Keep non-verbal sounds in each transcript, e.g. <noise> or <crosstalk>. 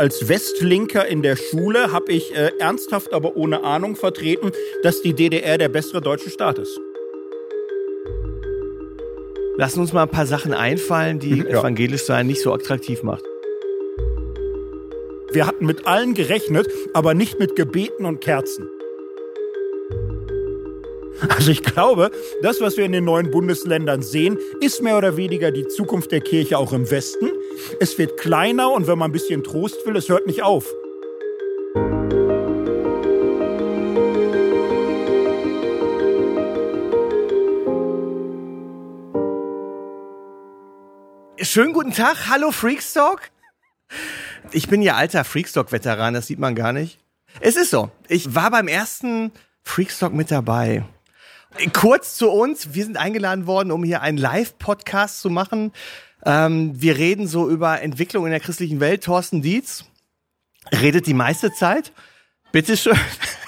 als Westlinker in der Schule habe ich äh, ernsthaft, aber ohne Ahnung vertreten, dass die DDR der bessere deutsche Staat ist. Lassen uns mal ein paar Sachen einfallen, die Mhm, ja. evangelisch sein nicht so attraktiv macht. Wir hatten mit allen gerechnet, aber nicht mit Gebeten und Kerzen. Also ich glaube, das, was wir in den neuen Bundesländern sehen, ist mehr oder weniger die Zukunft der Kirche auch im Westen. Es wird kleiner und wenn man ein bisschen Trost will, es hört nicht auf. Schönen guten Tag, hallo Freakstock. Ich bin ja alter Freakstock-Veteran, das sieht man gar nicht. Es ist so, ich war beim ersten Freakstock mit dabei. Kurz zu uns, wir sind eingeladen worden, um hier einen Live-Podcast zu machen. Ähm, wir reden so über Entwicklung in der christlichen Welt. Thorsten Dietz redet die meiste Zeit. Bitteschön.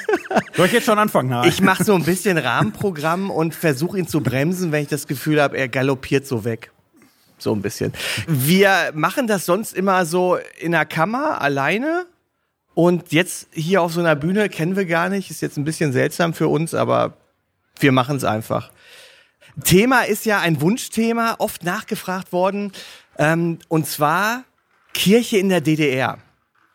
<laughs> Soll ich jetzt schon anfangen? Nein. Ich mache so ein bisschen Rahmenprogramm und versuche ihn zu bremsen, wenn ich das Gefühl habe, er galoppiert so weg. So ein bisschen. Wir machen das sonst immer so in der Kammer alleine. Und jetzt hier auf so einer Bühne kennen wir gar nicht. Ist jetzt ein bisschen seltsam für uns, aber wir machen es einfach. Thema ist ja ein Wunschthema, oft nachgefragt worden. Ähm, und zwar Kirche in der DDR.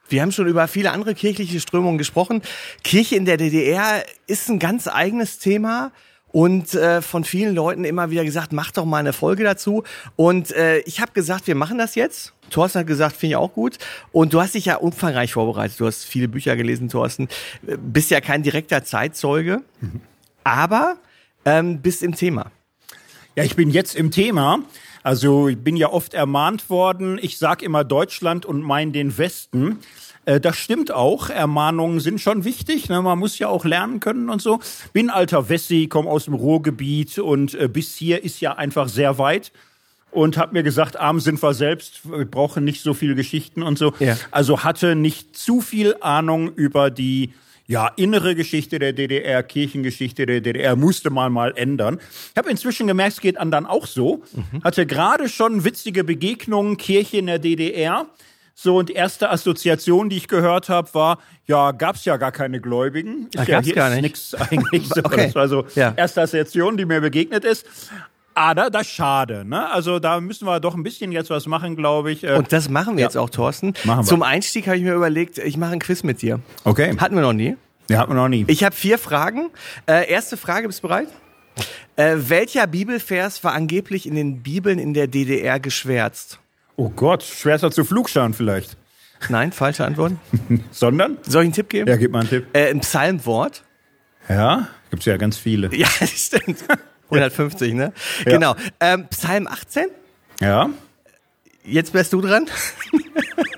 Wir haben schon über viele andere kirchliche Strömungen gesprochen. Kirche in der DDR ist ein ganz eigenes Thema und äh, von vielen Leuten immer wieder gesagt, mach doch mal eine Folge dazu. Und äh, ich habe gesagt, wir machen das jetzt. Thorsten hat gesagt, finde ich auch gut. Und du hast dich ja umfangreich vorbereitet. Du hast viele Bücher gelesen, Thorsten. Äh, Bist ja kein direkter Zeitzeuge, aber ähm, bist im Thema. Ja, ich bin jetzt im Thema. Also ich bin ja oft ermahnt worden, ich sag immer Deutschland und mein den Westen. Äh, Das stimmt auch. Ermahnungen sind schon wichtig. Ne? Man muss ja auch lernen können und so. Bin alter Wessi, komme aus dem Ruhrgebiet und äh, bis hier ist ja einfach sehr weit. Und hab mir gesagt, arm sind wir selbst, wir brauchen nicht so viel Geschichten und so. Ja. Also hatte nicht zu viel Ahnung über die ja, innere Geschichte der DDR, Kirchengeschichte der DDR, musste man mal ändern. Ich habe inzwischen gemerkt, es geht anderen auch so. Hatte gerade schon witzige Begegnungen, Kirche in der DDR. So, und erste Assoziation, die ich gehört habe, war, ja, gab's ja gar keine Gläubigen. Ist Ah, ja, gab's hier gar ist nicht. nix eigentlich <laughs> so. Okay. Das war so Ja. erste Assoziation, die mir begegnet ist. Aber das ist schade, ne? Also da müssen wir doch ein bisschen jetzt was machen, glaube ich. Äh, Und das machen wir jetzt auch, Thorsten. Machen wir. Zum Einstieg habe ich mir überlegt, ich mache ein Quiz mit dir. okay. Hatten wir noch nie. Ja, hat man noch nie. Ich habe vier Fragen. Äh, erste Frage, bist du bereit? Äh, welcher Bibelvers war angeblich in den Bibeln in der DDR geschwärzt? oh Gott, schwerster zu Flugscharen vielleicht. Nein, falsche Antwort. <laughs> Sondern? Soll ich einen Tipp geben? Ja, gib mal einen Tipp. Äh, ein Psalmwort. Ja, gibt's ja ganz viele. Ja, <laughs> das stimmt. <laughs> 150, ne? Genau. Ähm, Psalm 18. Ja. Jetzt wärst du dran.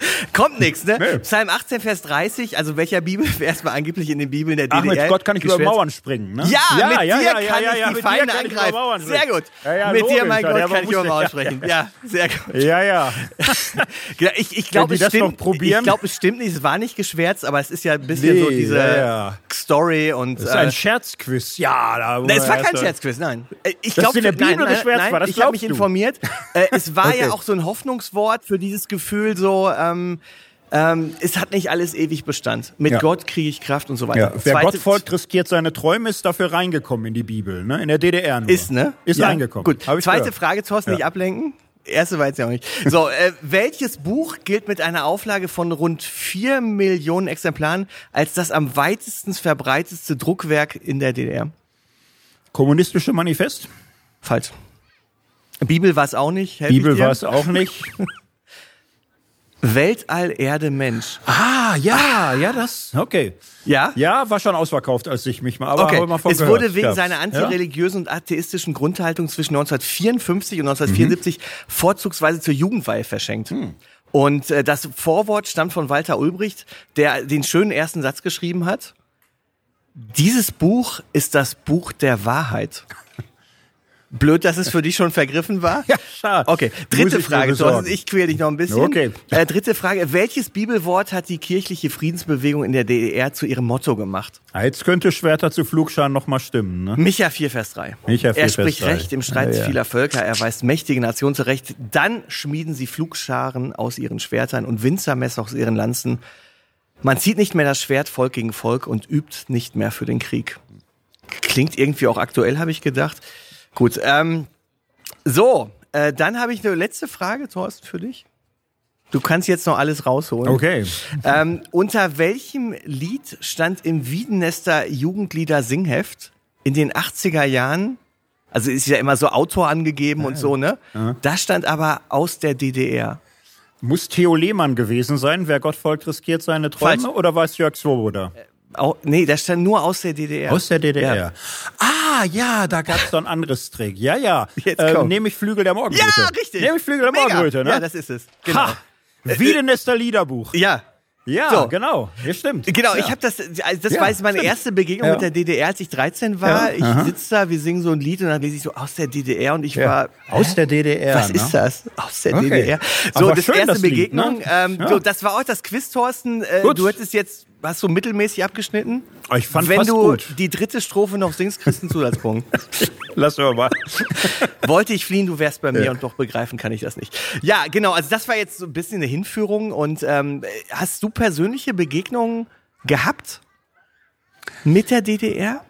<laughs> Kommt nix, ne? Nee. Psalm 18, Vers 30. Also welcher Bibelvers war angeblich in den Bibeln der Ach, DDR? mit Gott kann ich über? Mauern springen, ne? Ja, mit dir ja, kann ja, ich ja, die mit Feinde dir kann ich über angreifen. Sehr gut. Ja, ja, mit dir, logisch, mein ja, Gott, kann ich über Mauern ja, sprechen. Ja, sehr gut. Ja, ja. Genau, Ich, ich glaube, es stimmt. Ich glaube, es stimmt nicht. Es war nicht geschwärzt, aber es ist ja ein bisschen so Nee, diese ja, ja. Story und. Das ist ein äh, Scherzquiz. Ja, da Nein, es war kein Scherzquiz, nein. Äh, Ich glaube, es in der Bibel geschwärzt war, das ich habe mich informiert. Äh, es war <laughs> ja auch so ein Hoffnungswort für dieses Gefühl, so ähm, ähm, es hat nicht alles ewig Bestand. Mit Ja. Gott kriege ich Kraft und so weiter. Ja, wer Zweite- Gott folgt, riskiert seine Träume, ist dafür reingekommen in die Bibel, ne? In der DDR nur. Ist, ne? Ist Ja. reingekommen. Gut. Zweite gehört. Frage, Thorsten, nicht ablenken. Erste war jetzt ja auch nicht. <laughs> So, äh, welches Buch gilt mit einer Auflage von rund vier Millionen Exemplaren als das am weitesten verbreitetste Druckwerk in der DDR? Kommunistische Manifest? Falsch. Bibel war es auch nicht. Bibel war es auch nicht. <laughs> Weltall, Erde, Mensch. ah, ja, ja, das. Okay. Ja? Ja, war schon ausverkauft, als ich mich mal, aber Okay, mal von es gehört. wurde wegen Gab's. seiner Ja? antireligiösen und atheistischen Grundhaltung zwischen 1954 und 1974 vorzugsweise zur Jugendweihe verschenkt. Und äh, das Vorwort stammt von Walter Ulbricht, der den schönen ersten Satz geschrieben hat. Dieses Buch ist das Buch der Wahrheit. Blöd, dass es für dich schon vergriffen war. <laughs> Ja, schade. Okay, dritte Frage. Thorsten, ich quäle dich noch ein bisschen. Okay. Äh, dritte Frage. Welches Bibelwort hat die kirchliche Friedensbewegung in der DDR zu ihrem Motto gemacht? Ah, Jetzt könnte Schwerter zu Flugscharen noch mal stimmen. Ne? Micha 4, Vers 3. Micha 4, er Vers spricht 3. Recht im Streit Ja, ja. vieler Völker, er weist mächtige Nationen zurecht. Dann schmieden sie Flugscharen aus ihren Schwertern und Winzermesser aus ihren Lanzen. Man zieht nicht mehr das Schwert Volk gegen Volk und übt nicht mehr für den Krieg. Klingt irgendwie auch aktuell, habe ich gedacht. Gut, ähm, so, äh, dann habe ich eine letzte Frage, Thorsten, für dich. Du kannst jetzt noch alles rausholen. Okay. Ähm, unter welchem Lied stand im Wiedenester Jugendlieder Singheft in den 80er Jahren? Also ist ja immer so Autor angegeben und so, ne? Da stand aber aus der DDR. Muss Theo Lehmann gewesen sein, wer Gott folgt, riskiert seine Träume? Falsch. Oder war es Jörg Swoboda? Au, nee, da stand nur aus der DDR. Aus der DDR. Ja. Ah, ja, da gab es doch ein anderes Trick. Ja, ja. <laughs> Jetzt Ähm, komm. nehme ich Flügel der Morgenröte. Ja, richtig. Nehme ich Flügel der Mega. Morgenröte, ne? Ja, das ist es. Genau. Ha! Wiedenester Liederbuch. Ja. Ja, So. genau. Ja, stimmt. Genau, ja. ich habe das, also das Ja, war jetzt meine stimmt. erste Begegnung Ja. mit der DDR, als ich 13 war. Ich sitze da, wir singen so ein Lied und dann lese ich so aus der DDR und ich war Aus der DDR. Was ne? ist das? Aus der Okay. DDR. So, Aber das schön, erste das Lied, Begegnung. ne? ähm, so, das war auch das Quiz, Thorsten. Äh, Gut. du hättest jetzt, hast du mittelmäßig abgeschnitten? Ich fand Wenn fast du gut. die dritte Strophe noch singst, kriegst du einen Zusatzpunkt. <laughs> Lass wir mal. <laughs> Wollte ich fliehen, du wärst bei mir Ja. und doch begreifen kann ich das nicht. Ja, genau. Also das war jetzt so ein bisschen eine Hinführung. Und ähm, hast du persönliche Begegnungen gehabt mit der DDR?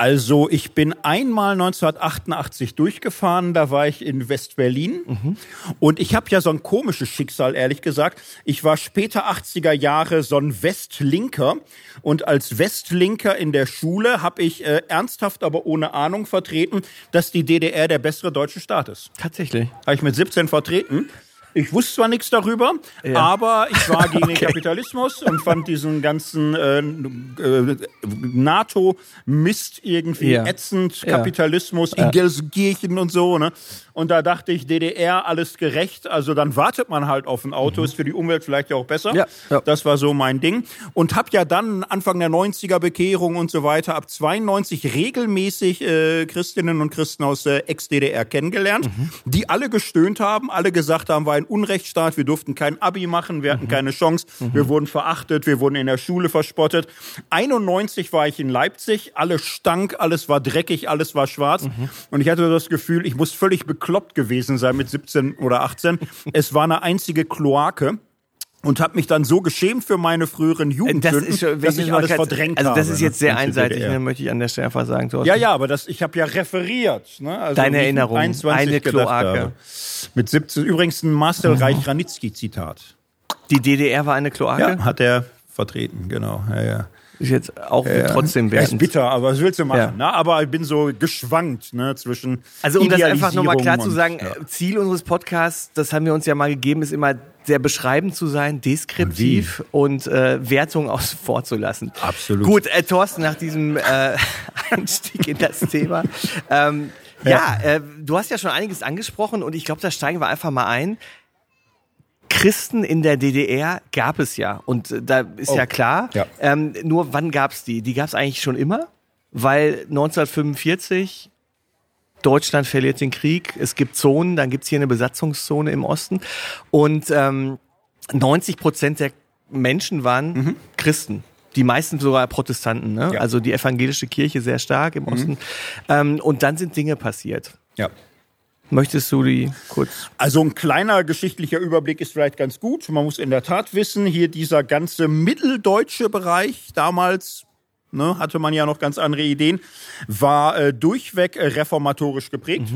Also ich bin einmal 1988 durchgefahren, da war ich in West-Berlin Mhm. und ich habe ja so ein komisches Schicksal, ehrlich gesagt. Ich war später 80er Jahre so ein Westlinker und als Westlinker in der Schule habe ich äh, ernsthaft, aber ohne Ahnung vertreten, dass die DDR der bessere deutsche Staat ist. Tatsächlich. Habe ich mit 17 vertreten. Ich wusste zwar nichts darüber, aber ich war gegen den <laughs> Kapitalismus und fand diesen ganzen äh, äh, NATO-Mist irgendwie Ja. ätzend, Ja. Kapitalismus in Gelsenkirchen und so. Ne? Und da dachte ich, DDR, alles gerecht. Also dann wartet man halt auf ein Auto, ist für die Umwelt vielleicht ja auch besser. Mhm. Ja, ja. Das war so mein Ding. Und hab ja dann Anfang der 90er Bekehrung und so weiter, ab 92 regelmäßig äh, Christinnen und Christen aus der Ex-DDR kennengelernt, Mhm. die alle gestöhnt haben, alle gesagt haben, war ein Unrechtsstaat, wir durften kein Abi machen, wir hatten Mhm. keine Chance, wir wurden verachtet, wir wurden in der Schule verspottet. 91 war ich in Leipzig, alles stank, alles war dreckig, alles war schwarz. Mhm. Und ich hatte das Gefühl, ich muss völlig bekloppt gewesen sein mit 17 oder 18. es war eine einzige Kloake. Und habe mich dann so geschämt für meine früheren Äh, Das Jugendsünden, schon, dass ich mal alles verdrängt Also das ist jetzt sehr ne, einseitig, ne, möchte ich an der Stelle sagen. Thorsten. Ja, ja, aber das, ich habe ja referiert. Ne? Also Deine ich Erinnerung, 21 eine Kloake. Mit 17, übrigens ein Marcel Reich-Ranitzky-Zitat. Die DDR war eine Kloake? Ja, hat er vertreten, genau. Ja, ja. Ist jetzt auch Ja. trotzdem Ja, ist bitter, aber was willst du machen? Ja. Ne? Aber ich bin so geschwankt ne, zwischen Also um das einfach nochmal klar zu Idealisierung sagen, und- äh, Ziel unseres Podcasts, das haben wir uns ja mal gegeben, ist immer sehr beschreibend zu sein, deskriptiv und, äh, Wertung aus vorzulassen. Absolut. Gut, äh, Thorsten, nach diesem äh, <laughs> Einstieg in das Thema. Ähm, ja, äh, du hast ja schon einiges angesprochen und ich glaube, da steigen wir einfach mal ein. Christen in der DDR gab es ja und äh, da ist Oh, ja klar. ja. Ähm, nur wann gab es die? Die gab es eigentlich schon immer, weil 1945 Deutschland verliert den Krieg, es gibt Zonen, dann gibt's hier eine Besatzungszone im Osten und ähm, 90 Prozent der Menschen waren Christen. Die meisten sogar Protestanten, ne? Mhm. Ja. Mhm. also die evangelische Kirche sehr stark im Osten. Ähm, und dann sind Dinge passiert. ja. Möchtest du die kurz? Also ein kleiner geschichtlicher Überblick ist vielleicht ganz gut. Man muss in der Tat wissen, hier dieser ganze mitteldeutsche Bereich damals, ne, hatte man ja noch ganz andere Ideen, war äh, durchweg äh, reformatorisch geprägt.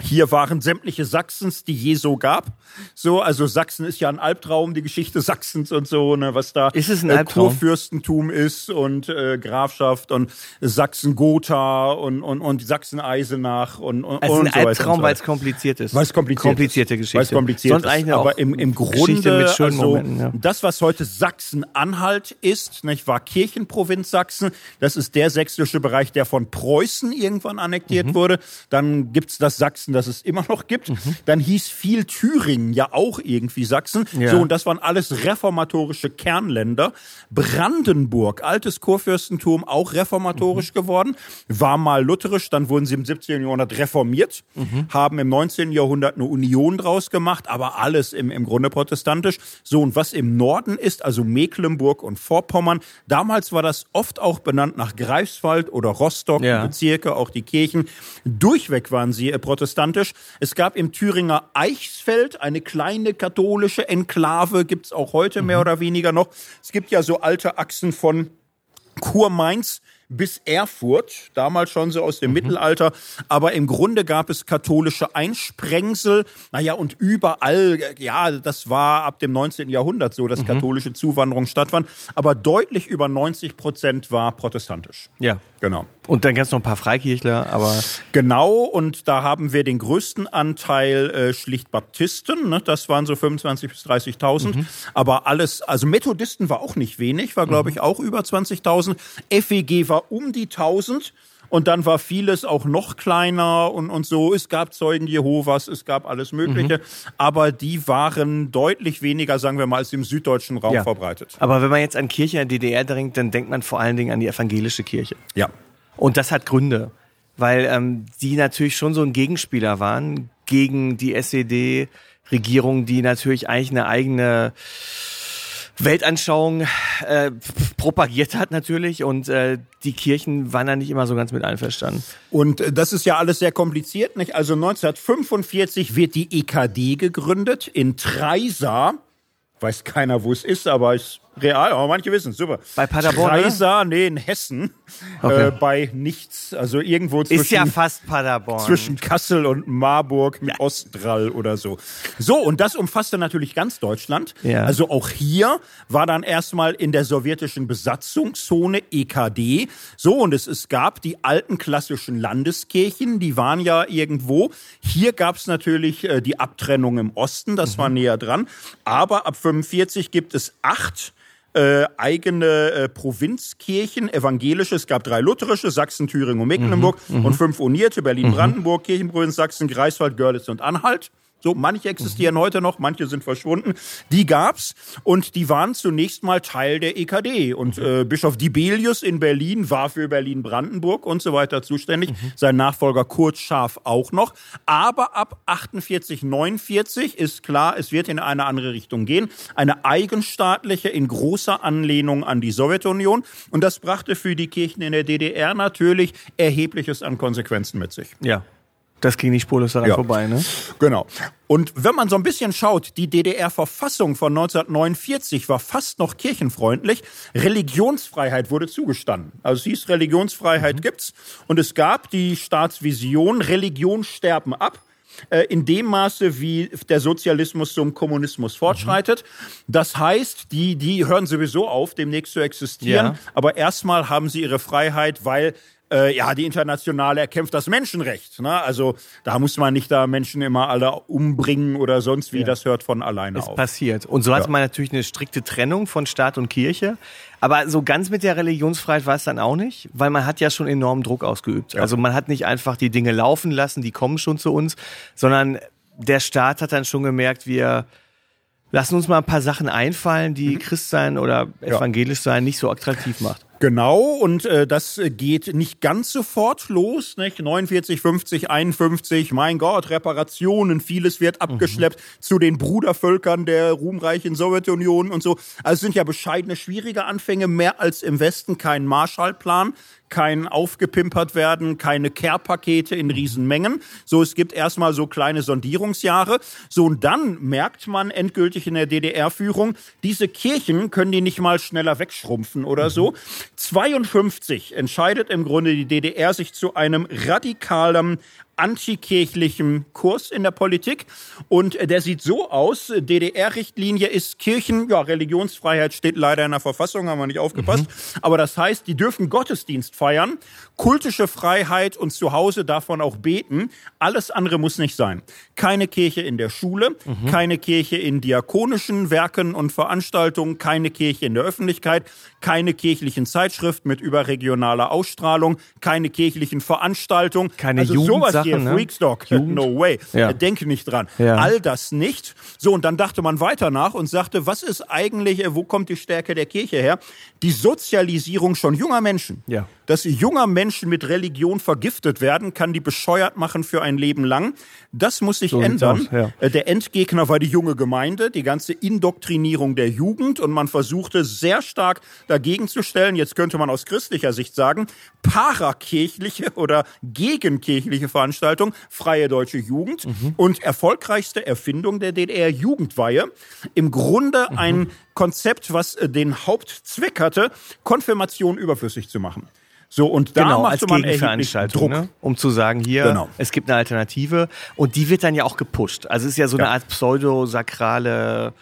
Hier waren sämtliche Sachsens, die je so gab. So, also Sachsen ist ja ein Albtraum, die Geschichte <laughs> Sachsens und so, ne, was da Ist es ein äh, Albtraum? Kurfürstentum ist und äh, Grafschaft und Sachsen-Gotha und, und, und Sachsen-Eisenach und, und, Es ist und ein so weiter und Albtraum, so weil es kompliziert ist. Weil es kompliziert Komplizierte ist. Geschichte. Weil es kompliziert Sonst ist. eigentlich Aber im, im Geschichte Grunde, mit schönen also, Momenten, ja. das, was heute Sachsen-Anhalt ist, nicht wahr, Kirchenprovinz Sachsen, das ist der sächsische Bereich, der von Preußen irgendwann annektiert Mhm. wurde. Dann gibt's das Sachsen, das es immer noch gibt. Dann hieß viel Thüringen ja auch irgendwie Sachsen. Ja. So, und das waren alles reformatorische Kernländer. Brandenburg, altes Kurfürstentum, auch reformatorisch geworden, war mal lutherisch, dann wurden sie im 17. Jahrhundert reformiert, haben im 19. Jahrhundert eine Union draus gemacht, aber alles im, im Grunde protestantisch. So, und was im Norden ist, also Mecklenburg und Vorpommern, damals war das oft auch benannt nach Greifswald oder Rostock, Ja. Bezirke, auch die Kirchen. Durchweg waren sie äh, protestantisch. Es gab im Thüringer Eichsfeld eine kleine katholische Enklave, gibt's auch heute mehr oder weniger noch. Es gibt ja so alte Achsen von Kurmainz bis Erfurt, damals schon so aus dem Mittelalter. Aber im Grunde gab es katholische Einsprengsel. Naja, und überall, ja, das war ab dem 19. Jahrhundert so, dass katholische Zuwanderung stattfand. Aber deutlich über 90 Prozent war protestantisch. Ja. Genau. Und dann gab's noch ein paar Freikirchler, aber Genau, und da haben wir den größten Anteil äh, schlicht Baptisten, ne? das waren so 25.000 bis 30.000, aber alles, also Methodisten war auch nicht wenig, war glaube ich auch über 20.000, FEG war um die 1.000 und dann war vieles auch noch kleiner und, und so. Es gab Zeugen Jehovas, es gab alles Mögliche, aber die waren deutlich weniger, sagen wir mal, als im süddeutschen Raum Ja. verbreitet. Aber wenn man jetzt an Kirche in der DDR denkt, dann denkt man vor allen Dingen an die evangelische Kirche. Ja. Und das hat Gründe, weil ähm, die natürlich schon so ein Gegenspieler waren gegen die SED-Regierung, die natürlich eigentlich eine eigene Weltanschauung äh, propagiert hat natürlich und äh, die Kirchen waren da nicht immer so ganz mit einverstanden. Und äh, das ist ja alles sehr kompliziert, nicht? Also 1945 wird die EKD gegründet in Treisa. Weiß keiner, wo es ist, aber ist real, aber manche wissen es, super. Bei Paderborn, Treisa, nee, in Hessen. Okay. Äh, bei nichts, also irgendwo zwischen, Ist ja fast Paderborn. zwischen Kassel und Marburg mit Ostdrall oder so. So, und das umfasste natürlich ganz Deutschland. Ja. Also auch hier war dann erstmal in der sowjetischen Besatzungszone EKD. So, und es, es gab die alten klassischen Landeskirchen, die waren ja irgendwo. Hier gab es natürlich äh, die Abtrennung im Osten, das war näher dran. Aber ab 45 gibt es acht äh, eigene äh, Provinzkirchen, evangelische. Es gab drei lutherische, Sachsen, Thüringen und Mecklenburg und fünf unierte, Berlin, Brandenburg, Kirchenprovinz, Sachsen, Greifswald, Görlitz und Anhalt. So, manche existieren heute noch, manche sind verschwunden. Die gab's und die waren zunächst mal Teil der EKD. Und äh, Bischof Dibelius in Berlin war für Berlin-Brandenburg und so weiter zuständig. Sein Nachfolger Kurt Scharf auch noch. Aber ab 48, 49 ist klar, es wird in eine andere Richtung gehen. Eine eigenstaatliche in großer Anlehnung an die Sowjetunion. Und das brachte für die Kirchen in der DDR natürlich erhebliches an Konsequenzen mit sich. Ja. Das ging nicht spurlos daran Ja. vorbei, ne? Genau. Und wenn man so ein bisschen schaut, die DDR-Verfassung von 1949 war fast noch kirchenfreundlich. Religionsfreiheit wurde zugestanden. Also es hieß, Religionsfreiheit gibt's. Und es gab die Staatsvision, Religion sterben ab. äh, In dem Maße, wie der Sozialismus zum Kommunismus fortschreitet. Das heißt, die, die hören sowieso auf, demnächst zu existieren. Ja. Aber erstmal haben sie ihre Freiheit, weil äh, ja, die Internationale erkämpft das Menschenrecht. Ne? Also da muss man nicht da Menschen immer alle umbringen oder sonst wie, das hört von alleine ist auf. passiert. Und so hatte Ja. man natürlich eine strikte Trennung von Staat und Kirche. Aber so ganz mit der Religionsfreiheit war es dann auch nicht, weil man hat ja schon enormen Druck ausgeübt. Also man hat nicht einfach die Dinge laufen lassen, die kommen schon zu uns, sondern der Staat hat dann schon gemerkt, wir lassen uns mal ein paar Sachen einfallen, die Mhm. Christsein oder evangelisch sein nicht so attraktiv macht. Genau, und äh, das äh, geht nicht ganz sofort los, nicht? 49, 50, 51, mein Gott, Reparationen, vieles wird abgeschleppt zu den Brudervölkern der ruhmreichen Sowjetunion und so. Also es sind ja bescheidene, schwierige Anfänge, mehr als im Westen kein Marshallplan, kein aufgepimpert werden, keine Care-Pakete in Riesenmengen. So, es gibt erstmal so kleine Sondierungsjahre. So, und dann merkt man endgültig in der DDR-Führung, diese Kirchen können die nicht mal schneller wegschrumpfen oder so. 52 entscheidet im Grunde die DDR sich zu einem radikalen antikirchlichen Kurs in der Politik. Und der sieht so aus, DDR-Richtlinie ist Kirchen, ja, Religionsfreiheit steht leider in der Verfassung, haben wir nicht aufgepasst. Aber das heißt, die dürfen Gottesdienst feiern, kultische Freiheit und zu Hause davon auch beten. Alles andere muss nicht sein. Keine Kirche in der Schule, keine Kirche in diakonischen Werken und Veranstaltungen, keine Kirche in der Öffentlichkeit, keine kirchlichen Zeitschriften mit überregionaler Ausstrahlung, keine kirchlichen Veranstaltungen. Keine also sowas Jugendsachen hier, ne? Freakstock, <laughs> no way. Ja. Denke nicht dran. Ja. All das nicht. So, und dann dachte man weiter nach und sagte, was ist eigentlich, äh, wo kommt die Stärke der Kirche her? Die Sozialisierung schon junger Menschen. Ja. Dass junger Menschen mit Religion vergiftet werden, kann die bescheuert machen für ein Leben lang. Das muss sich So ändern. aus, ja. Äh, Der Endgegner war die junge Gemeinde, die ganze Indoktrinierung der Jugend und man versuchte sehr stark dagegen zu stellen. Jetzt könnte man aus christlicher Sicht sagen, parakirchliche oder gegenkirchliche Veranstaltung, freie deutsche Jugend Mhm. und erfolgreichste Erfindung der DDR Jugendweihe. Im Grunde Mhm. ein Konzept, was äh, den Hauptzweck hatte, Konfirmation überflüssig zu machen. So, und da genau, als machte man Gegenveranstaltung, Druck. ne? um zu sagen, hier, Genau. es gibt eine Alternative und die wird dann ja auch gepusht. Also es ist ja so eine Ja. Art pseudosakrale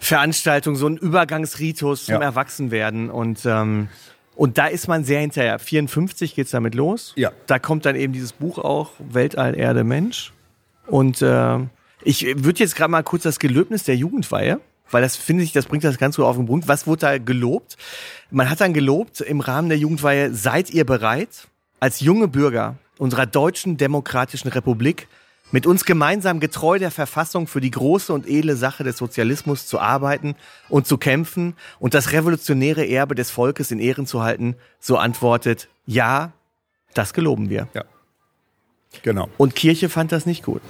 Veranstaltung, so ein Übergangsritus zum Ja. Erwachsenwerden und ähm, und da ist man sehr hinterher. 54 geht's damit los. Ja. Da kommt dann eben dieses Buch auch, Weltall, Erde, Mensch. Und äh, ich würde jetzt gerade mal kurz das Gelöbnis der Jugendweihe, weil das finde ich, das bringt das ganz gut auf den Punkt. Was wurde da gelobt? Man hat dann gelobt im Rahmen der Jugendweihe, seid ihr bereit, als junge Bürger unserer deutschen demokratischen Republik mit uns gemeinsam getreu der Verfassung für die große und edle Sache des Sozialismus zu arbeiten und zu kämpfen und das revolutionäre Erbe des Volkes in Ehren zu halten, so antwortet, ja, das geloben wir. Ja. Genau. Und Kirche fand das nicht gut.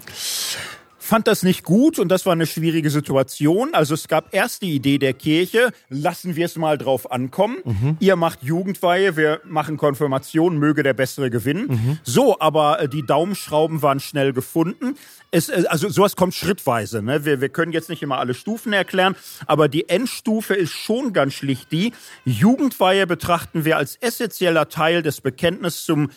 Fand das nicht gut und das war eine schwierige Situation. Also es gab erst die Idee der Kirche, lassen wir es mal drauf ankommen. Ihr macht Jugendweihe, wir machen Konfirmation, möge der Bessere gewinnen. So, aber äh, die Daumenschrauben waren schnell gefunden. Es, äh, also sowas kommt schrittweise. Ne? Wir, wir können jetzt nicht immer alle Stufen erklären, aber die Endstufe ist schon ganz schlicht die. Jugendweihe betrachten wir als essentieller Teil des Bekenntnisses zum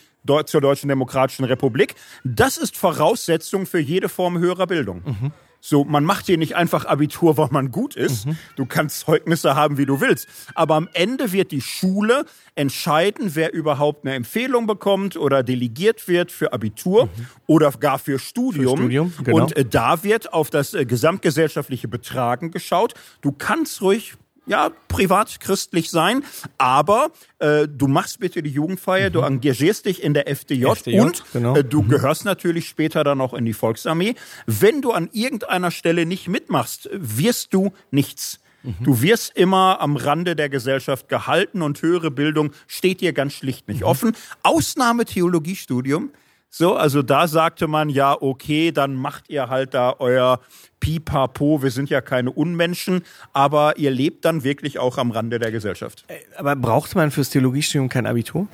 zur Deutschen Demokratischen Republik. Das ist Voraussetzung für jede Form höherer Bildung. So, man macht hier nicht einfach Abitur, weil man gut ist. Du kannst Zeugnisse haben, wie du willst. Aber am Ende wird die Schule entscheiden, wer überhaupt eine Empfehlung bekommt oder delegiert wird für Abitur oder gar für Studium. Studium, genau. Und äh, da wird auf das äh, gesamtgesellschaftliche Betragen geschaut. Du kannst ruhig ja, privat christlich sein, aber äh, du machst bitte die Jugendfeier, du engagierst dich in der FDJ, FDJ, und genau. äh, du gehörst natürlich später dann auch in die Volksarmee. Wenn du an irgendeiner Stelle nicht mitmachst, wirst du nichts. Du wirst immer am Rande der Gesellschaft gehalten und höhere Bildung steht dir ganz schlicht nicht offen. Ausnahme Theologiestudium. So, also da sagte man ja, okay, dann macht ihr halt da euer Pipapo, wir sind ja keine Unmenschen, aber ihr lebt dann wirklich auch am Rande der Gesellschaft. Aber braucht man fürs Theologiestudium kein Abitur?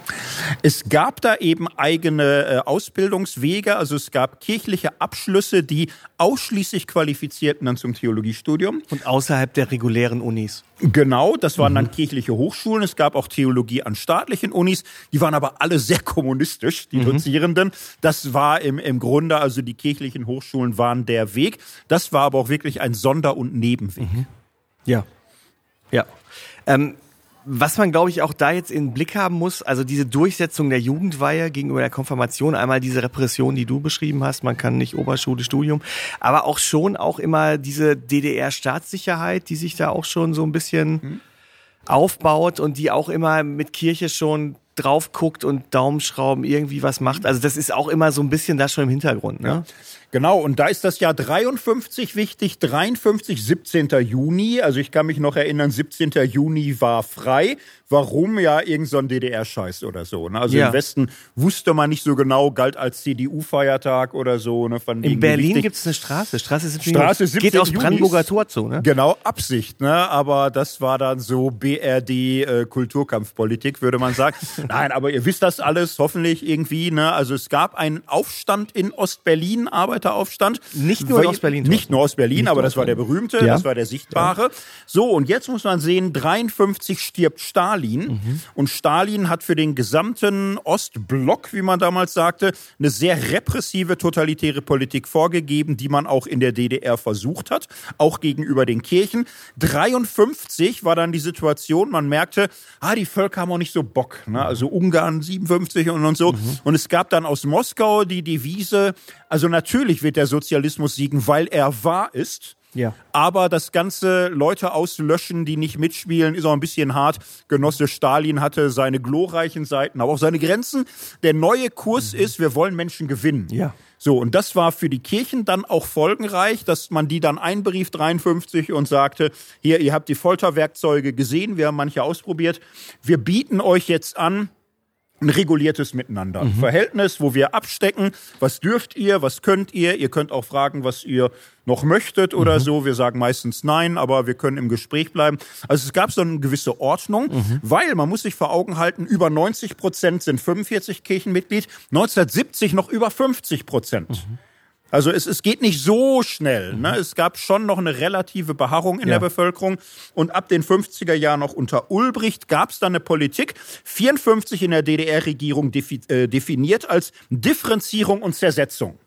Es gab da eben eigene äh, Ausbildungswege, also es gab kirchliche Abschlüsse, die ausschließlich qualifizierten dann zum Theologiestudium. Und außerhalb der regulären Unis? Genau, das waren dann kirchliche Hochschulen. Es gab auch Theologie an staatlichen Unis. Die waren aber alle sehr kommunistisch, die Dozierenden. Das war im, im Grunde, also die kirchlichen Hochschulen waren der Weg. Das war aber auch wirklich ein Sonder- und Nebenweg. Ja. Ja. Ähm, was man, glaube ich, auch da jetzt in den Blick haben muss, also diese Durchsetzung der Jugendweihe gegenüber der Konfirmation, einmal diese Repression, die du beschrieben hast, man kann nicht Oberschule, Studium, aber auch schon auch immer diese DDR-Staatssicherheit, die sich da auch schon so ein bisschen aufbaut und die auch immer mit Kirche schon drauf guckt und Daumenschrauben irgendwie was macht. Also das ist auch immer so ein bisschen da schon im Hintergrund. Ne? Genau, und da ist das Jahr 53 wichtig, 53, 17. Juni. Also ich kann mich noch erinnern, 17. Juni war frei. Warum? Ja, irgend so ein DDR-Scheiß oder so. Ne? Also Ja. im Westen wusste man nicht so genau, galt als CDU-Feiertag oder so. Ne? Wegen In Berlin gibt es eine Straße, Straße 17. Straße 17 Geht aus Junis. Brandenburger Tor zu, ne? Genau, Absicht, ne? Aber das war dann so BRD äh, würde man sagen. <laughs> Nein, aber ihr wisst das alles hoffentlich irgendwie, ne? Also es gab einen Aufstand in Ostberlin, Arbeiteraufstand. Nicht nur in Ostberlin, Nicht nur Ostberlin, aber das war der berühmte, Ja. das war der sichtbare. So, und jetzt muss man sehen, 53 stirbt Stalin. Mhm. Und Stalin hat für den gesamten Ostblock, wie man damals sagte, eine sehr repressive, totalitäre Politik vorgegeben, die man auch in der DDR versucht hat, auch gegenüber den Kirchen. 53 war dann die Situation, man merkte, ah, die Völker haben auch nicht so Bock. Ne? Also Ungarn 57 und, und so. Und es gab dann aus Moskau die Devise, also natürlich wird der Sozialismus siegen, weil er wahr ist. Ja. Aber das Ganze Leute auslöschen, die nicht mitspielen, ist auch ein bisschen hart. Genosse Stalin hatte seine glorreichen Seiten, aber auch seine Grenzen. Der neue Kurs ist, wir wollen Menschen gewinnen. Ja. So, und das war für die Kirchen dann auch folgenreich, dass man die dann einberief 53 und sagte, hier, ihr habt die Folterwerkzeuge gesehen, wir haben manche ausprobiert. Wir bieten euch jetzt an, ein reguliertes Miteinander. Ein Verhältnis, wo wir abstecken, was dürft ihr, was könnt ihr. Ihr könnt auch fragen, was ihr noch möchtet oder so. Wir sagen meistens nein, aber wir können im Gespräch bleiben. Also es gab so eine gewisse Ordnung, weil man muss sich vor Augen halten, über 90 Prozent sind 45 Kirchenmitglied, 1970 noch über 50 Prozent. Also es, es geht nicht so schnell. Ne? Es gab schon noch eine relative Beharrung in Ja. der Bevölkerung. Und ab den 50er Jahren noch unter Ulbricht gab es dann eine Politik, 54 in der DDR-Regierung defi äh, definiert als Differenzierung und Zersetzung.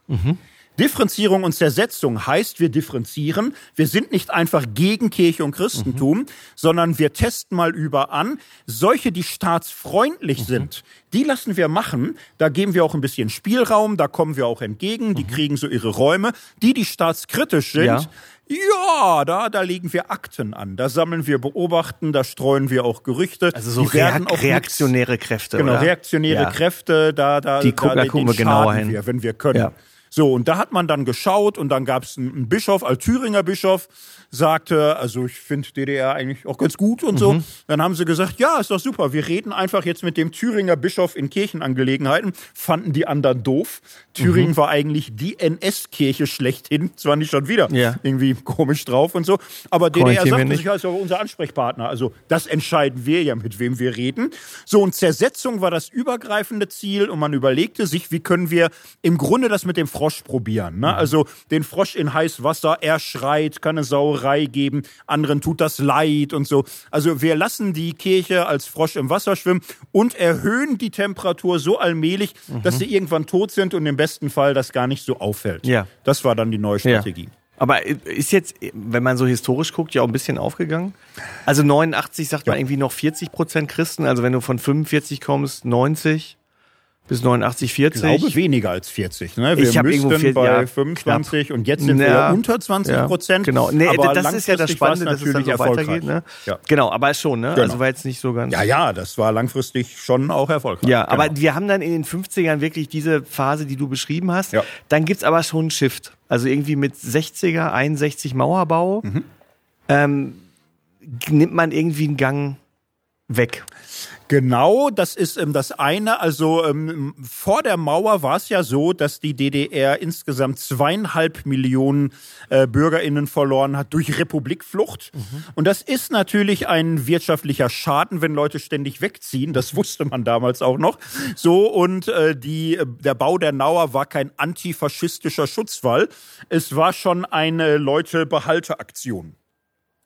Differenzierung und Zersetzung heißt, wir differenzieren. Wir sind nicht einfach gegen Kirche und Christentum, sondern wir testen mal über an. Solche, die staatsfreundlich sind, die lassen wir machen. Da geben wir auch ein bisschen Spielraum, da kommen wir auch entgegen. Die kriegen so ihre Räume. Die, die staatskritisch sind, Ja. ja, da, da legen wir Akten an. Da sammeln wir Beobachten, da streuen wir auch Gerüchte. Also so Die werden reak auch reaktionäre Kräfte. Genau, oder? reaktionäre Ja. Kräfte, da, da, Die gucken- da, da den gucken wir genauer hin. Wir, wenn wir können. Ja. So, und da hat man dann geschaut und dann gab es einen, Bischof, als Thüringer Bischof, sagte, also ich finde DDR eigentlich auch ganz gut und Mhm. so. Dann haben sie gesagt, ja, ist doch super, wir reden einfach jetzt mit dem Thüringer Bischof in Kirchenangelegenheiten. Fanden die anderen doof. Thüringen Mhm. war eigentlich die NS-Kirche schlechthin, zwar nicht schon wieder Ja. irgendwie komisch drauf und so, aber DDR sagte sich als unser Ansprechpartner. Also das entscheiden wir ja, mit wem wir reden. So, und Zersetzung war das übergreifende Ziel und man überlegte sich, wie können wir im Grunde das mit dem Frosch probieren. Ne? Also den Frosch in heiß Wasser, er schreit, kann eine Sauerei geben, anderen tut das leid und so. Also wir lassen die Kirche als Frosch im Wasser schwimmen und erhöhen die Temperatur so allmählich, dass sie irgendwann tot sind und im besten Fall das gar nicht so auffällt. Ja. Das war dann die neue Strategie. Aber ist jetzt, wenn man so historisch guckt, ja auch ein bisschen aufgegangen? Also 89 sagt man Ja. irgendwie noch 40 Prozent Christen. Also wenn du von 45 kommst, 90 bis 89, 40. Ich glaube weniger als 40. Ne? Wir Ich müssten vier- bei ja, 25 und jetzt sind Ja. wir unter 20 Ja, Prozent. Genau, nee, aber das ist ja das es Spannende, dass es dann so weitergeht. Ne? Ja. Genau, aber schon, ne? Genau. Also war jetzt nicht so ganz. ja, ja, das war langfristig schon auch erfolgreich. Ja, aber Genau. wir haben dann in den 50ern wirklich diese Phase, die du beschrieben hast. Ja. Dann gibt's aber schon einen Shift. Also irgendwie mit 60er, 61 Mauerbau Mhm. ähm, nimmt man irgendwie einen Gang weg. Genau, das ist ähm, das eine. Also ähm, vor der Mauer war es ja so, dass die DDR insgesamt zweieinhalb Millionen äh, BürgerInnen verloren hat durch Republikflucht. Und das ist natürlich ein wirtschaftlicher Schaden, wenn Leute ständig wegziehen. Das wusste man damals auch noch. So und äh, die, äh, der Bau der Mauer war kein antifaschistischer Schutzwall. Es war schon eine Leute-Behalte-Aktion.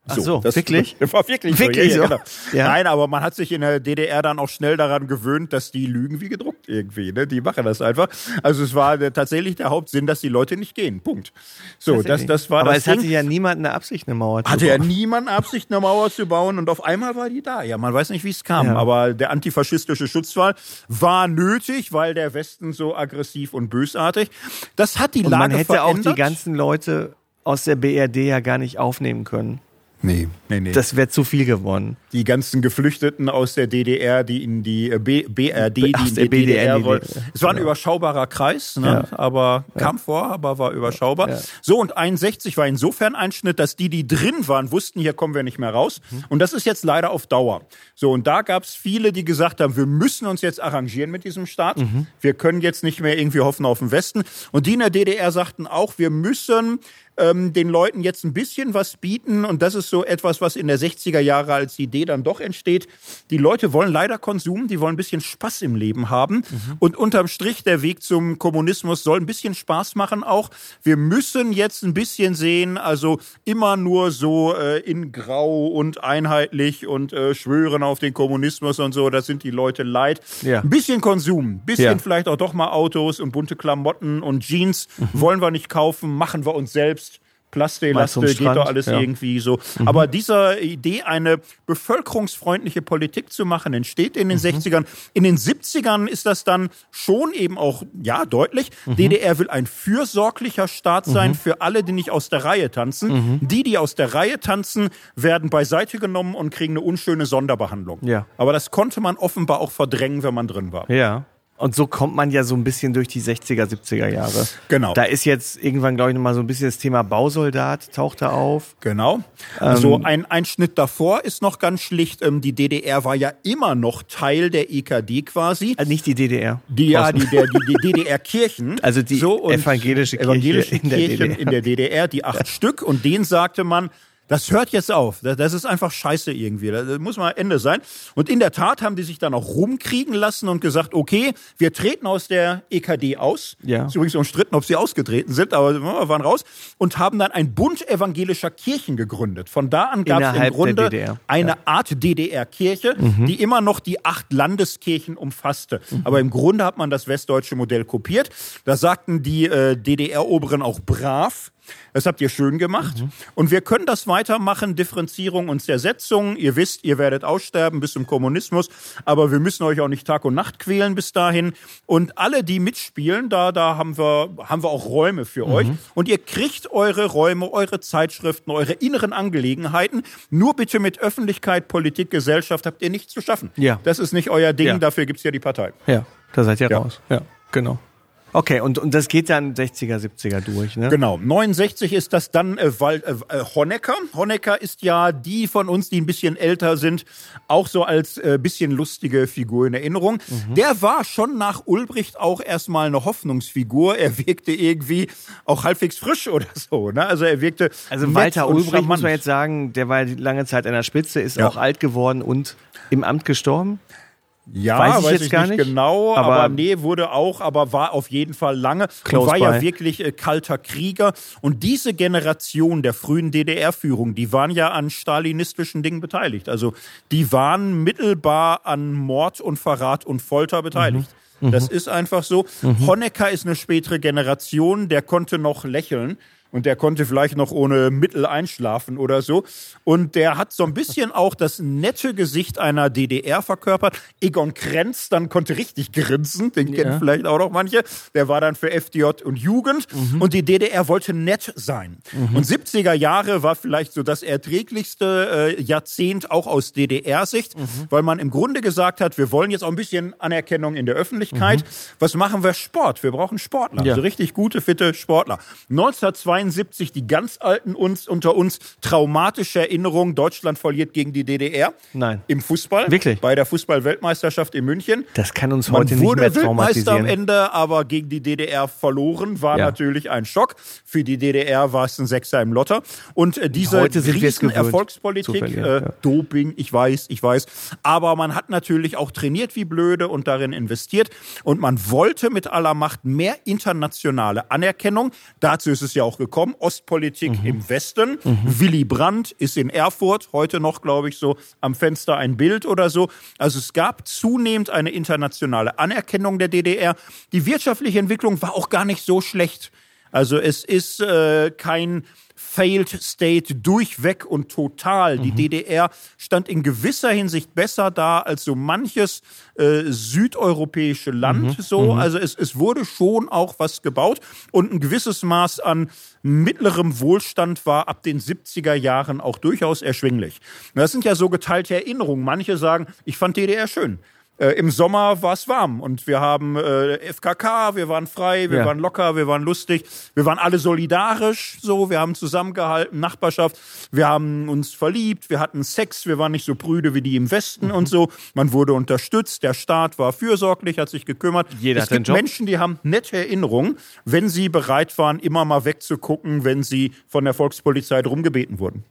Ach so, das wirklich? Das <laughs> war wirklich, Wirklich so. Ja, so? ja, genau. Ja. Nein, aber man hat sich in der DDR dann auch schnell daran gewöhnt, dass die lügen wie gedruckt irgendwie. Ne? Die machen das einfach. Also es war tatsächlich der Hauptsinn, dass die Leute nicht gehen. Punkt. So, das, das war aber das es Ding. hatte ja niemand eine Absicht, eine Mauer zu Hatte ja bauen. niemand Absicht, eine Mauer zu bauen und auf einmal war die da. Ja, man weiß nicht, wie es kam, Ja. aber der antifaschistische Schutzwall war nötig, weil der Westen so aggressiv und bösartig. Das hat die Und Lage man hätte auch verändert. die ganzen Leute aus der BRD ja gar nicht aufnehmen können. Nee, nee, nee. Das wäre zu viel geworden. die ganzen Geflüchteten aus der DDR, die in die äh, B BRD, die Ach, in die BDR, DDR wollten. Es war ein überschaubarer Kreis, ne? aber kam vor, aber war überschaubar. Ja. So, und 61 war insofern ein Schnitt, dass die, die drin waren, wussten, hier kommen wir nicht mehr raus. Mhm. Und das ist jetzt leider auf Dauer. So, und da gab es viele, die gesagt haben, wir müssen uns jetzt arrangieren mit diesem Staat. Mhm. Wir können jetzt nicht mehr irgendwie hoffen auf den Westen. Und die in der DDR sagten auch, wir müssen ähm, den Leuten jetzt ein bisschen was bieten. Und das ist so etwas, was in der 60er Jahre als Idee dann doch entsteht. Die Leute wollen leider Konsum, die wollen ein bisschen Spaß im Leben haben. Und unterm Strich, der Weg zum Kommunismus soll ein bisschen Spaß machen auch. Wir müssen jetzt ein bisschen sehen, also immer nur so äh, in Grau und einheitlich und äh, schwören auf den Kommunismus und so, das sind die Leute leid. Ja. Ein bisschen Konsum, ein bisschen Ja. vielleicht auch doch mal Autos und bunte Klamotten und Jeans wollen wir nicht kaufen, machen wir uns selbst. Laste, zum geht Strand, doch alles ja. irgendwie so. Aber dieser Idee, eine bevölkerungsfreundliche Politik zu machen, entsteht in den 60ern. In den 70ern ist das dann schon eben auch, ja, deutlich. DDR will ein fürsorglicher Staat sein für alle, die nicht aus der Reihe tanzen. Die, die aus der Reihe tanzen, werden beiseite genommen und kriegen eine unschöne Sonderbehandlung. Ja. Aber das konnte man offenbar auch verdrängen, wenn man drin war. Ja. Und so kommt man ja so ein bisschen durch die 60er, 70er Jahre. Genau. Da ist jetzt irgendwann, glaube ich, nochmal so ein bisschen das Thema Bausoldat, taucht da auf. Genau. Also ein, ein Schnitt davor ist noch ganz schlicht. Ähm, die DDR war ja immer noch Teil der EKD quasi. Also nicht die DDR. Die, ja, die, der, die, die DDR-Kirchen. <laughs> Also die und evangelische Kirche evangelische in der Kirchen DDR. in der DDR, die acht <laughs> Stück. Und denen sagte man, das hört jetzt auf. Das, ist einfach scheiße irgendwie. Das, muss mal Ende sein. Und in der Tat haben die sich dann auch rumkriegen lassen und gesagt, okay, wir treten aus der EKD aus. Ja. Ist übrigens umstritten, ob sie ausgetreten sind, aber wir waren raus. Und haben dann ein Bund evangelischer Kirchen gegründet. Von da an gab es im Grunde eine Art DDR-Kirche, Mhm. die immer noch die acht Landeskirchen umfasste. Aber im Grunde hat man das westdeutsche Modell kopiert. Da sagten die äh, DDR-Oberen auch brav. Das habt ihr schön gemacht. Mhm. Und wir können das weitermachen, Differenzierung und Zersetzung. Ihr wisst, ihr werdet aussterben bis zum Kommunismus, aber wir müssen euch auch nicht Tag und Nacht quälen bis dahin. Und alle, die mitspielen, da, da haben wir, haben wir auch Räume für Mhm. euch. Und ihr kriegt eure Räume, eure Zeitschriften, eure inneren Angelegenheiten. Nur bitte mit Öffentlichkeit, Politik, Gesellschaft habt ihr nichts zu schaffen. Ja. Das ist nicht euer Ding, Ja. dafür gibt's ja die Partei. Ja, da seid ihr Ja. raus. Ja, genau. Okay, und, und das geht dann 60er, 70er durch, ne? Genau, 69 ist das dann äh, Wal äh, äh, Honecker. Honecker ist ja die von uns, die ein bisschen älter sind, auch so als äh, bisschen lustige Figur in Erinnerung. Mhm. Der war schon nach Ulbricht auch erstmal eine Hoffnungsfigur. Er wirkte irgendwie auch halbwegs frisch oder so. Ne? Also er wirkte Also Walter Ulbricht, muss charmant. man jetzt sagen, der war lange Zeit an der Spitze, ist Ja. auch alt geworden und im Amt gestorben. Ja, Weiß weiß ich ich, jetzt gar nicht, nicht, genau, aber- aber, nee, wurde auch, aber war auf jeden Fall lange Close war ja by. wirklich äh, kalter Krieger. Und diese Generation der frühen DDR-Führung, die waren ja an stalinistischen Dingen beteiligt. Also die waren mittelbar an Mord und Verrat und Folter beteiligt. Mhm. Das ist einfach so. Honecker ist eine spätere Generation, der konnte noch lächeln. Und der konnte vielleicht noch ohne Mittel einschlafen oder so. Und der hat so ein bisschen auch das nette Gesicht einer DDR verkörpert. Egon Krenz dann konnte richtig grinsen, den kennen vielleicht auch noch manche. Der war dann für FDJ und Jugend. Und die DDR wollte nett sein. Und 70er Jahre war vielleicht so das erträglichste äh, Jahrzehnt auch aus DDR-Sicht, weil man im Grunde gesagt hat, wir wollen jetzt auch ein bisschen Anerkennung in der Öffentlichkeit. Was machen wir? Sport. Wir brauchen Sportler. Ja. So richtig gute, fitte Sportler. 1972, die ganz alten uns unter uns, traumatische Erinnerung, Deutschland verliert gegen die DDR. Nein. Im Fußball. Wirklich? Bei der Fußball-Weltmeisterschaft in München. Das kann uns Man heute nicht wurde mehr Weltmeister am traumatisieren. Ende, aber gegen die DDR verloren, war Ja. natürlich ein Schock. Für die DDR war es ein Sechser im Lotter. Und äh, diese Heute sind zu Erfolgspolitik, äh, ja. Doping, ich weiß, ich weiß. Aber man hat natürlich auch trainiert wie blöde und darin investiert. Und man wollte mit aller Macht mehr internationale Anerkennung. Dazu ist es ja auch gekommen. Ostpolitik Mhm. im Westen. Willy Brandt ist in Erfurt, heute noch, glaube ich, so am Fenster ein Bild oder so. Also es gab zunehmend eine internationale Anerkennung der DDR. Die wirtschaftliche Entwicklung war auch gar nicht so schlecht. Also es ist äh, kein Failed State durchweg und total. Die DDR stand in gewisser Hinsicht besser da als so manches äh, südeuropäische Land. So, also es, es wurde schon auch was gebaut und ein gewisses Maß an mittlerem Wohlstand war ab den 70er Jahren auch durchaus erschwinglich. Das sind ja so geteilte Erinnerungen. Manche sagen, ich fand DDR schön. Äh, Im Sommer war es warm und wir haben äh, FKK, wir waren frei, wir Ja. waren locker, wir waren lustig, wir waren alle solidarisch, so, wir haben zusammengehalten, Nachbarschaft, wir haben uns verliebt, wir hatten Sex, wir waren nicht so prüde wie die im Westen und so. Man wurde unterstützt, der Staat war fürsorglich, hat sich gekümmert. Jeder es gibt. Menschen, die haben nette Erinnerungen, wenn sie bereit waren, immer mal wegzugucken, wenn sie von der Volkspolizei drum gebeten wurden.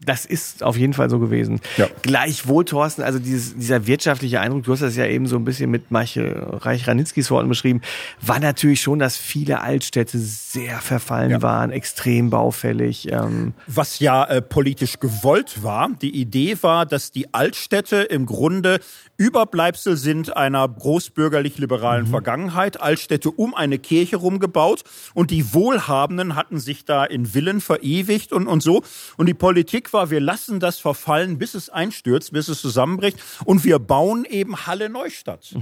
Das ist auf jeden Fall so gewesen. Ja. Gleichwohl, Thorsten, also dieses, dieser wirtschaftliche Eindruck, du hast das ja eben so ein bisschen mit Mache Reich Ranitzkis Worten beschrieben, war natürlich schon, dass viele Altstädte sehr verfallen Ja. waren, extrem baufällig. Ähm, Was ja äh, politisch gewollt war. Die Idee war, dass die Altstädte im Grunde Überbleibsel sind einer großbürgerlich-liberalen Vergangenheit. Altstädte um eine Kirche rumgebaut und die Wohlhabenden hatten sich da in Villen verewigt und, und so. Und die Politik war, wir lassen das verfallen, bis es einstürzt, bis es zusammenbricht und wir bauen eben Halle Neustadt.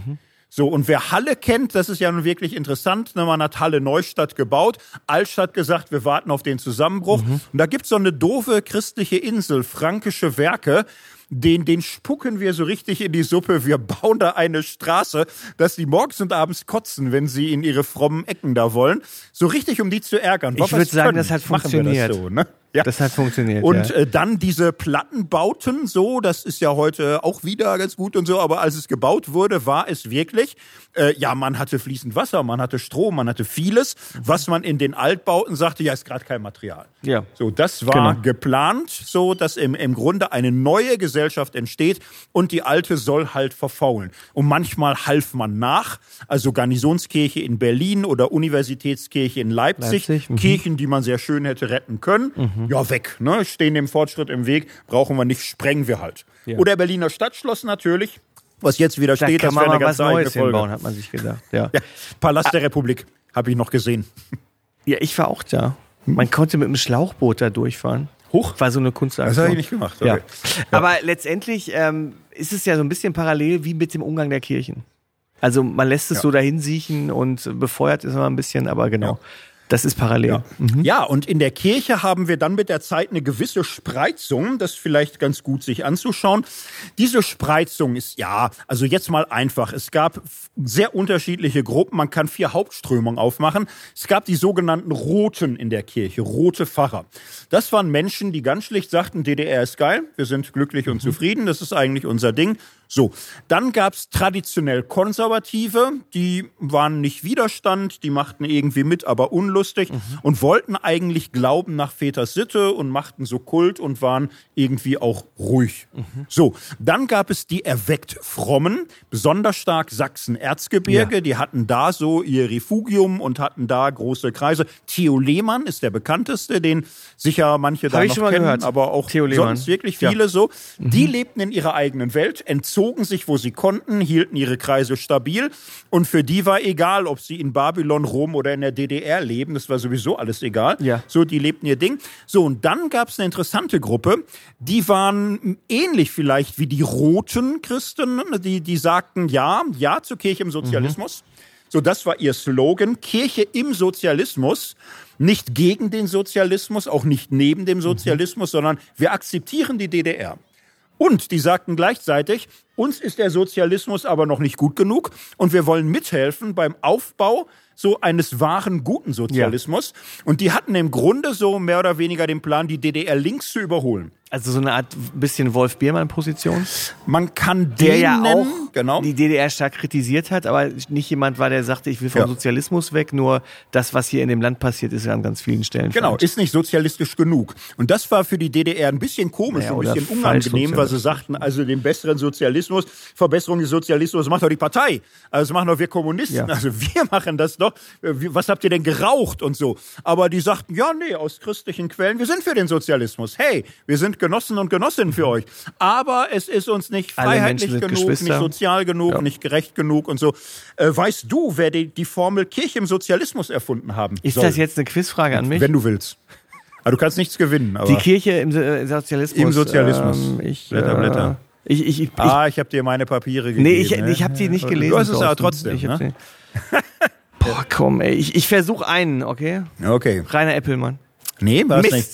So, und wer Halle kennt, das ist ja nun wirklich interessant. Ne? Man hat Halle Neustadt gebaut, Altstadt gesagt, wir warten auf den Zusammenbruch. Und da gibt's so eine doofe christliche Insel, Frankische Werke. Den, den spucken wir so richtig in die Suppe. Wir <laughs> bauen da eine Straße, dass die morgens und abends kotzen, wenn sie in ihre frommen Ecken da wollen. So richtig, um die zu ärgern. Ich Was wir würd sagen, können, das hat funktioniert. Das so, ne? Ja. Das hat funktioniert. Und ja. äh, dann diese Plattenbauten, so, das ist ja heute auch wieder ganz gut und so, aber als es gebaut wurde, war es wirklich, äh, ja, man hatte fließend Wasser, man hatte Strom, man hatte vieles, was man in den Altbauten sagte, ja, ist gerade kein Material. Ja. So, das war Genau. geplant, so dass im, im Grunde eine neue Gesellschaft entsteht und die alte soll halt verfaulen. Und manchmal half man nach, also Garnisonskirche in Berlin oder Universitätskirche in Leipzig, Leipzig, mhm. Kirchen, die man sehr schön hätte retten können, ja, weg, ne? stehen dem Fortschritt im Weg, brauchen wir nicht, sprengen wir halt. Ja. Oder Berliner Stadtschloss natürlich, was jetzt wieder da steht, kann das man wäre eine was ganz eigene Neues Folge. hinbauen, hat man sich gedacht. Ja, Ja, Palast der Republik, habe ich noch gesehen. ja ich war auch da. Man konnte mit dem Schlauchboot da durchfahren. Hoch? War so eine Kunstaktion. Das habe ich nicht gemacht. Ja. Okay. Aber letztendlich ähm, ist es ja so ein bisschen parallel wie mit dem Umgang der Kirchen. Also man lässt es Ja. so dahin siechen und befeuert es immer ein bisschen, aber genau. Das ist parallel. Ja. ja, und in der Kirche haben wir dann mit der Zeit eine gewisse Spreizung, das ist vielleicht ganz gut sich anzuschauen. Diese Spreizung ist, ja, also jetzt mal einfach. Es gab sehr unterschiedliche Gruppen, man kann vier Hauptströmungen aufmachen. Es gab die sogenannten Roten in der Kirche, rote Pfarrer. Das waren Menschen, die ganz schlicht sagten, DDR ist geil, wir sind glücklich und zufrieden, das ist eigentlich unser Ding. So, dann gab's traditionell Konservative, die waren nicht Widerstand, die machten irgendwie mit, aber unlustig und wollten eigentlich glauben nach Väters Sitte und machten so Kult und waren irgendwie auch ruhig. So, dann gab es die erweckt Frommen, besonders stark Sachsen-Erzgebirge, Ja. die hatten da so ihr Refugium und hatten da große Kreise. Theo Lehmann ist der bekannteste, den sicher manche da Hab ich noch schon mal kennen, gehört. aber auch Theo Lehmann. sonst wirklich Ja. viele so. Die lebten in ihrer eigenen Welt, entzogen sich, wo sie konnten, hielten ihre Kreise stabil und für die war egal, ob sie in Babylon, Rom oder in der DDR leben, das war sowieso alles egal. Ja. So, die lebten ihr Ding. So, und dann gab es eine interessante Gruppe, die waren ähnlich vielleicht wie die roten Christen, die, die sagten ja, ja zur Kirche im Sozialismus. So, das war ihr Slogan, Kirche im Sozialismus. Nicht gegen den Sozialismus, auch nicht neben dem Sozialismus, sondern wir akzeptieren die DDR. Und die sagten gleichzeitig, uns ist der Sozialismus aber noch nicht gut genug und wir wollen mithelfen beim Aufbau so eines wahren guten Sozialismus. Und die hatten im Grunde so mehr oder weniger den Plan, die DDR links zu überholen. Also so eine Art bisschen Wolf Biermann-Position. Man kann Der den ja nennen, auch genau. die DDR stark kritisiert hat, aber nicht jemand war, der sagte, ich will vom Ja. Sozialismus weg, nur das, was hier in dem Land passiert, ist ja an ganz vielen Stellen Genau, falsch. ist nicht sozialistisch genug. Und das war für die DDR ein bisschen komisch, Naja, ein bisschen unangenehm, weil sie sagten, also den besseren Sozialismus, Verbesserung des Sozialismus macht doch die Partei. Also das machen doch wir Kommunisten. Ja. Also wir <laughs> machen das doch. Was habt ihr denn geraucht und so? Aber die sagten, ja, nee, aus christlichen Quellen, wir sind für den Sozialismus. Hey, wir sind Genossen und Genossinnen für euch. Aber es ist uns nicht freiheitlich genug, nicht sozial genug, Ja. nicht gerecht genug und so. Äh, weißt du, wer die, die Formel Kirche im Sozialismus erfunden haben Ist soll? das jetzt eine Quizfrage an mich? Wenn du willst. Aber du kannst nichts gewinnen. Die Kirche im äh, Sozialismus. Im Sozialismus. Ähm, ich, Blätter, äh, Blätter. Ich, ich, ich, ah, ich habe dir meine Papiere gegeben. nee, ich, ne? ich habe die nicht gelesen. Du hast es aber trotzdem. Ich ne? Boah, komm, ey. Ich, ich versuche einen, okay? Okay. Rainer Eppelmann. Nee, war es nicht.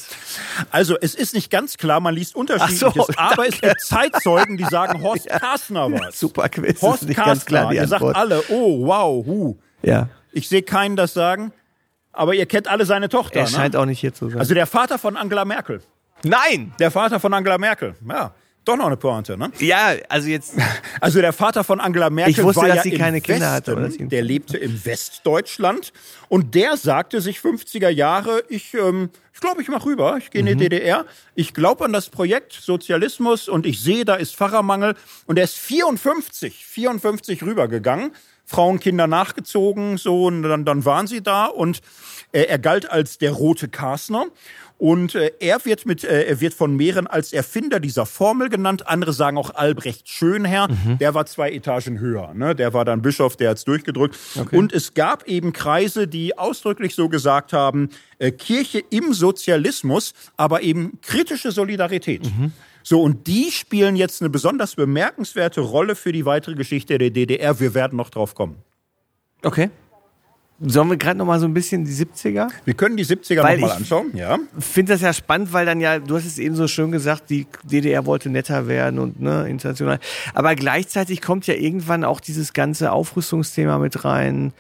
Also, es ist nicht ganz klar, man liest unterschiedliches, so, aber es gibt Zeitzeugen, die sagen, <laughs> Horst Kastner war. Super Quiz. Horst ist nicht ganz klar Kastner. die Ihr sagt alle, oh, wow, hu. Ja. Ich sehe keinen das sagen, aber ihr kennt alle seine Tochter. Er ne? scheint auch nicht hier zu sein. Also der Vater von Angela Merkel. Nein! Der Vater von Angela Merkel, ja. Doch noch eine Pointe, ne? Ja, also jetzt. <laughs> Also der Vater von Angela Merkel Ich wusste, war dass ja sie im keine Westen, Kinder hatte, oder dass sie- der lebte im Westdeutschland und der sagte sich 50er Jahre, ich ähm, ich glaube, ich mache rüber, ich gehe in die DDR, ich glaube an das Projekt Sozialismus und ich sehe, da ist Fahrermangel und er ist 54, 54 rübergegangen. Frauen, Kinder nachgezogen, so, und dann, dann waren sie da und äh, er galt als der rote Karsner. Und äh, er wird mit, äh, er wird von mehreren als Erfinder dieser Formel genannt. Andere sagen auch Albrecht Schönherr. Der war zwei Etagen höher. Ne? Der war dann Bischof, der hat's durchgedrückt. Und es gab eben Kreise, die ausdrücklich so gesagt haben: äh, Kirche im Sozialismus, aber eben kritische Solidarität. So, und die spielen jetzt eine besonders bemerkenswerte Rolle für die weitere Geschichte der DDR. Wir werden noch drauf kommen. Okay. Sollen wir gerade noch mal so ein bisschen die 70er? Wir können die 70er Weil noch mal ich- anschauen. Ja. finde das ja spannend, weil dann ja, du hast es eben so schön gesagt, die DDR wollte netter werden und ne, international. Aber gleichzeitig kommt ja irgendwann auch dieses ganze Aufrüstungsthema mit rein,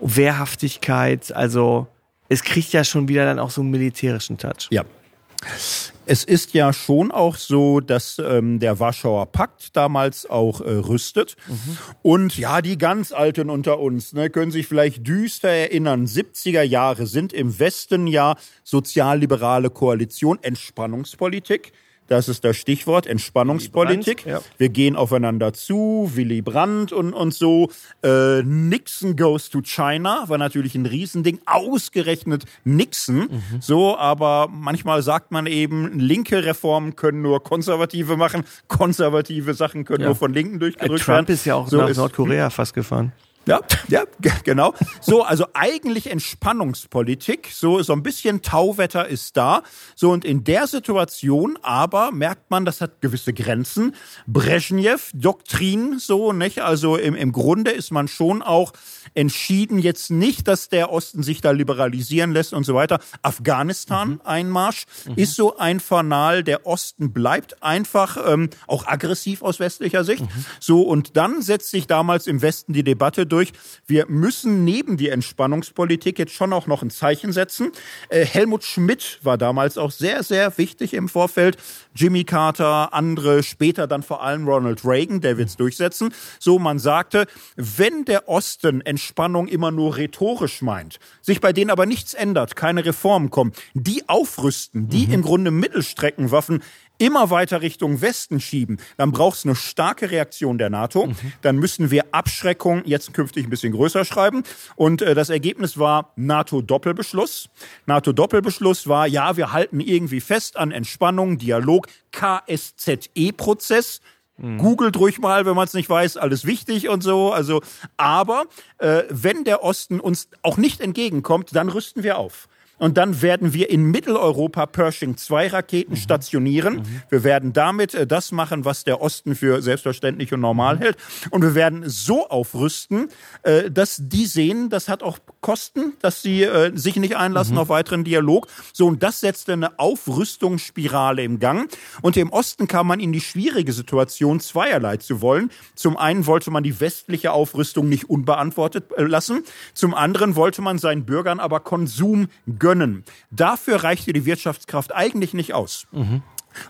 Wehrhaftigkeit, also es kriegt ja schon wieder dann auch so einen militärischen Touch. Ja. Es ist ja schon auch so, dass ähm, der Warschauer Pakt damals auch äh, rüstet. Und ja, die ganz Alten unter uns ne, können sich vielleicht düster erinnern. 70er Jahre sind im Westen ja sozialliberale Koalition, Entspannungspolitik. Das ist das Stichwort, Entspannungspolitik. Brandt, ja. Wir gehen aufeinander zu, Willy Brandt und, und so. Äh, Nixon goes to China war natürlich ein Riesending. Ausgerechnet Nixon. So, aber manchmal sagt man eben, linke Reformen können nur Konservative machen, konservative Sachen können Ja. nur von Linken Äh, durchgedrückt Trump werden. ist ja auch so nach Nordkorea fast gefahren. Ja, ja, genau. So, also eigentlich Entspannungspolitik. So, so ein bisschen Tauwetter ist da. So, und in der Situation aber merkt man, das hat gewisse Grenzen. Brezhnev, Doktrin, so, nicht? Also im, im Grunde ist man schon auch entschieden, jetzt nicht, dass der Osten sich da liberalisieren lässt und so weiter. Afghanistan, Einmarsch, ist so ein Fanal. Der Osten bleibt einfach ähm, auch aggressiv aus westlicher Sicht. So, und dann setzt sich damals im Westen die Debatte durch. Wir müssen neben die Entspannungspolitik jetzt schon auch noch ein Zeichen setzen. Äh, Helmut Schmidt war damals auch sehr, sehr wichtig im Vorfeld. Jimmy Carter, andere, später dann vor allem Ronald Reagan, der wird's durchsetzen. So, man sagte, wenn der Osten Entspannung immer nur rhetorisch meint, sich bei denen aber nichts ändert, keine Reformen kommen, die aufrüsten, die im Grunde Mittelstreckenwaffen immer weiter Richtung Westen schieben, dann braucht es eine starke Reaktion der NATO. Dann müssen wir Abschreckung jetzt künftig ein bisschen größer schreiben. Und äh, das Ergebnis war NATO-Doppelbeschluss. NATO-Doppelbeschluss war, ja, wir halten irgendwie fest an Entspannung, Dialog, KSZE-Prozess. Googelt ruhig mal, wenn man es nicht weiß, alles wichtig und so. Also, aber äh, wenn der Osten uns auch nicht entgegenkommt, dann rüsten wir auf. Und dann werden wir in Mitteleuropa Pershing 2 Raketen stationieren. Wir werden damit äh, das machen, was der Osten für selbstverständlich und normal hält. Und wir werden so aufrüsten, äh, dass die sehen, das hat auch Kosten, dass sie äh, sich nicht einlassen auf weiteren Dialog. So, und das setzte eine Aufrüstungsspirale im Gang. Und im Osten kam man in die schwierige Situation, zweierlei zu wollen. Zum einen wollte man die westliche Aufrüstung nicht unbeantwortet äh, lassen. Zum anderen wollte man seinen Bürgern aber Konsum gönnen. Dafür reichte die Wirtschaftskraft eigentlich nicht aus.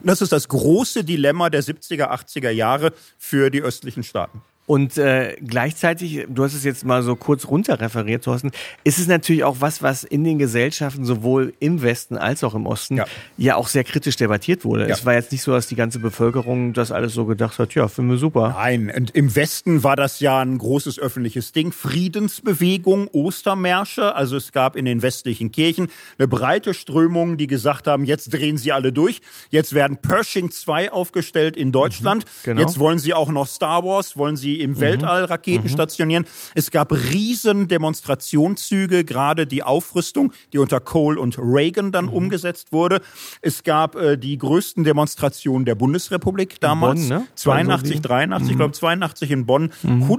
Und das ist das große Dilemma der 70er, 80er Jahre für die östlichen Staaten. Und äh, gleichzeitig, du hast es jetzt mal so kurz runterreferiert, Thorsten, ist es natürlich auch was, was in den Gesellschaften sowohl im Westen als auch im Osten ja, Ja. auch sehr kritisch debattiert wurde. Ja. Es war jetzt nicht so, dass die ganze Bevölkerung das alles so gedacht hat, ja, finden wir super. Nein, und im Westen war das ja ein großes öffentliches Ding. Friedensbewegung, Ostermärsche. Also es gab in den westlichen Kirchen eine breite Strömung, die gesagt haben, jetzt drehen sie alle durch. Jetzt werden Pershing 2 aufgestellt in Deutschland. genau. Jetzt wollen sie auch noch Star Wars, wollen sie im Weltall Raketen stationieren. Es gab riesen Demonstrationszüge, gerade die Aufrüstung, die unter Kohl und Reagan dann umgesetzt wurde. Es gab äh, die größten Demonstrationen der Bundesrepublik damals. Bonn, ne? 82, Also die- 83, ich glaube 82 in Bonn.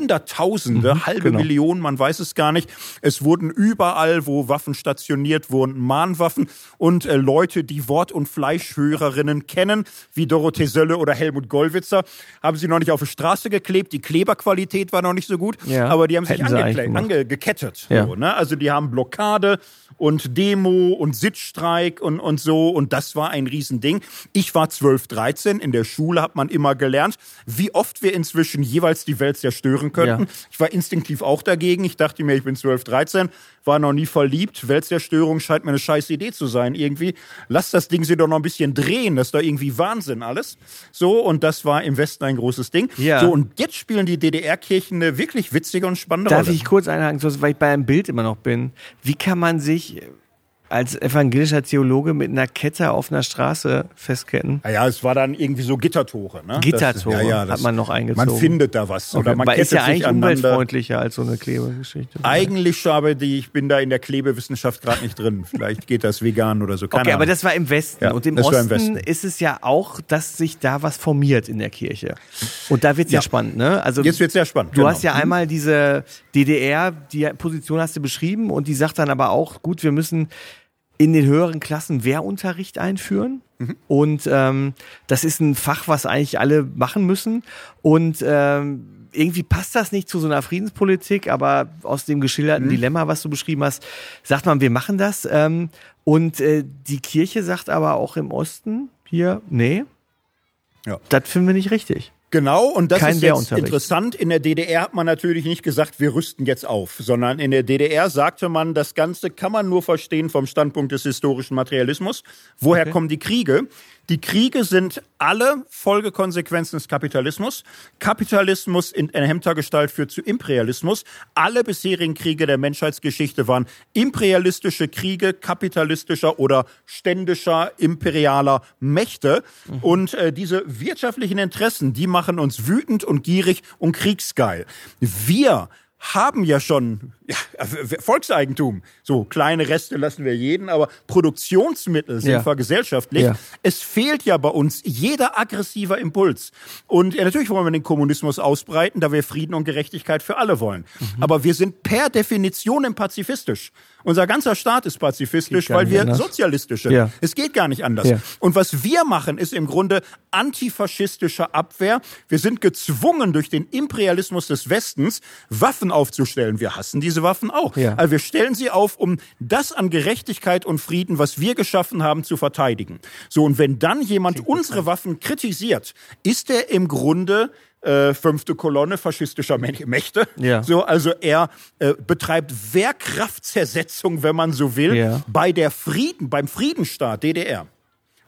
Hunderttausende, halbe genau. Millionen, man weiß es gar nicht. Es wurden überall, wo Waffen stationiert wurden, Mahnwaffen und äh, Leute, die Wort- und Fleischhörerinnen kennen, wie Dorothee Sölle oder Helmut Gollwitzer, haben sie noch nicht auf die Straße geklebt. Die Kleber Kleberqualität war noch nicht so gut, Ja. aber die haben sich Hätten gemacht. ange gekettet. Ja. So, ne? Also die haben Blockade und Demo und Sitzstreik und, und so und das war ein Riesending. Ich war 12, 13, in der Schule hat man immer gelernt, wie oft wir inzwischen jeweils die Welt zerstören könnten. Ja. Ich war instinktiv auch dagegen. Ich dachte mir, ich bin 12, 13, war noch nie verliebt. Weltzerstörung scheint mir eine scheiß Idee zu sein irgendwie. Lass das Ding sie doch noch ein bisschen drehen. Das ist doch irgendwie Wahnsinn alles. So, und das war im Westen ein großes Ding. Ja. So, und jetzt spielen die DDR-Kirchen eine wirklich witzige und spannende Darf Rolle. ich kurz einhaken, weil ich bei einem Bild immer noch bin? Wie kann man sich als evangelischer Theologe mit einer Kette auf einer Straße festketten? Ja, ja, es war dann irgendwie so Gittertore. Ne? Gittertore das, ja, ja, hat das, man noch eingezogen. Man findet da was. Oder man Aber ist ja eigentlich aneinander. umweltfreundlicher als so eine Klebegeschichte. Eigentlich habe die, ich bin da in der Klebewissenschaft gerade nicht drin. Vielleicht geht das vegan oder so. Keine Okay, aber Ahnung. das war im Westen. Ja, und im Osten im Westen. ist es ja auch, dass sich da was formiert in der Kirche. Und da wird's ja. Ja. spannend, ne? Also Jetzt wird's sehr spannend. Du genau. hast ja einmal diese DDR, die Position hast du beschrieben und die sagt dann aber auch, gut, wir müssen in den höheren Klassen Wehrunterricht einführen. Mhm. Und ähm, das ist ein Fach, was eigentlich alle machen müssen. Und ähm, irgendwie passt das nicht zu so einer Friedenspolitik, aber aus dem geschilderten Mhm. Dilemma, was du beschrieben hast, sagt man, wir machen das. Ähm, und äh, die Kirche sagt aber auch im Osten hier, nee, Ja. das finden wir nicht richtig. Genau, und das Kein ist jetzt interessant. In der DDR hat man natürlich nicht gesagt, wir rüsten jetzt auf, sondern in der DDR sagte man, das Ganze kann man nur verstehen vom Standpunkt des historischen Materialismus. Woher Okay. kommen die Kriege? Die Kriege sind alle Folgekonsequenzen des Kapitalismus. Kapitalismus in erhemmter Gestalt führt zu Imperialismus. Alle bisherigen Kriege der Menschheitsgeschichte waren imperialistische Kriege kapitalistischer oder ständischer imperialer Mächte. Und äh, diese wirtschaftlichen Interessen, die machen uns wütend und gierig und kriegsgeil. Wir haben ja schon ja, Volkseigentum. So kleine Reste lassen wir jeden, aber Produktionsmittel sind Ja. vergesellschaftlich. Ja. Es fehlt ja bei uns jeder aggressiver Impuls. Und ja, natürlich wollen wir den Kommunismus ausbreiten, da wir Frieden und Gerechtigkeit für alle wollen. Mhm. Aber wir sind per Definition pazifistisch. Unser ganzer Staat ist pazifistisch, weil wir anders. sozialistische. Ja. Es geht gar nicht anders. Ja. Und was wir machen, ist im Grunde antifaschistische Abwehr. Wir sind gezwungen durch den Imperialismus des Westens, Waffen aufzustellen. Wir hassen diese Waffen auch. Ja. Aber wir stellen sie auf, um das an Gerechtigkeit und Frieden, was wir geschaffen haben, zu verteidigen. So, und wenn dann jemand unsere Waffen kritisiert, ist er im Grunde äh, fünfte Kolonne faschistischer Mä- Mächte. Ja. So, also er äh, betreibt Wehrkraftzersetzung, wenn man so will, Ja. bei der Frieden, beim Friedensstaat DDR.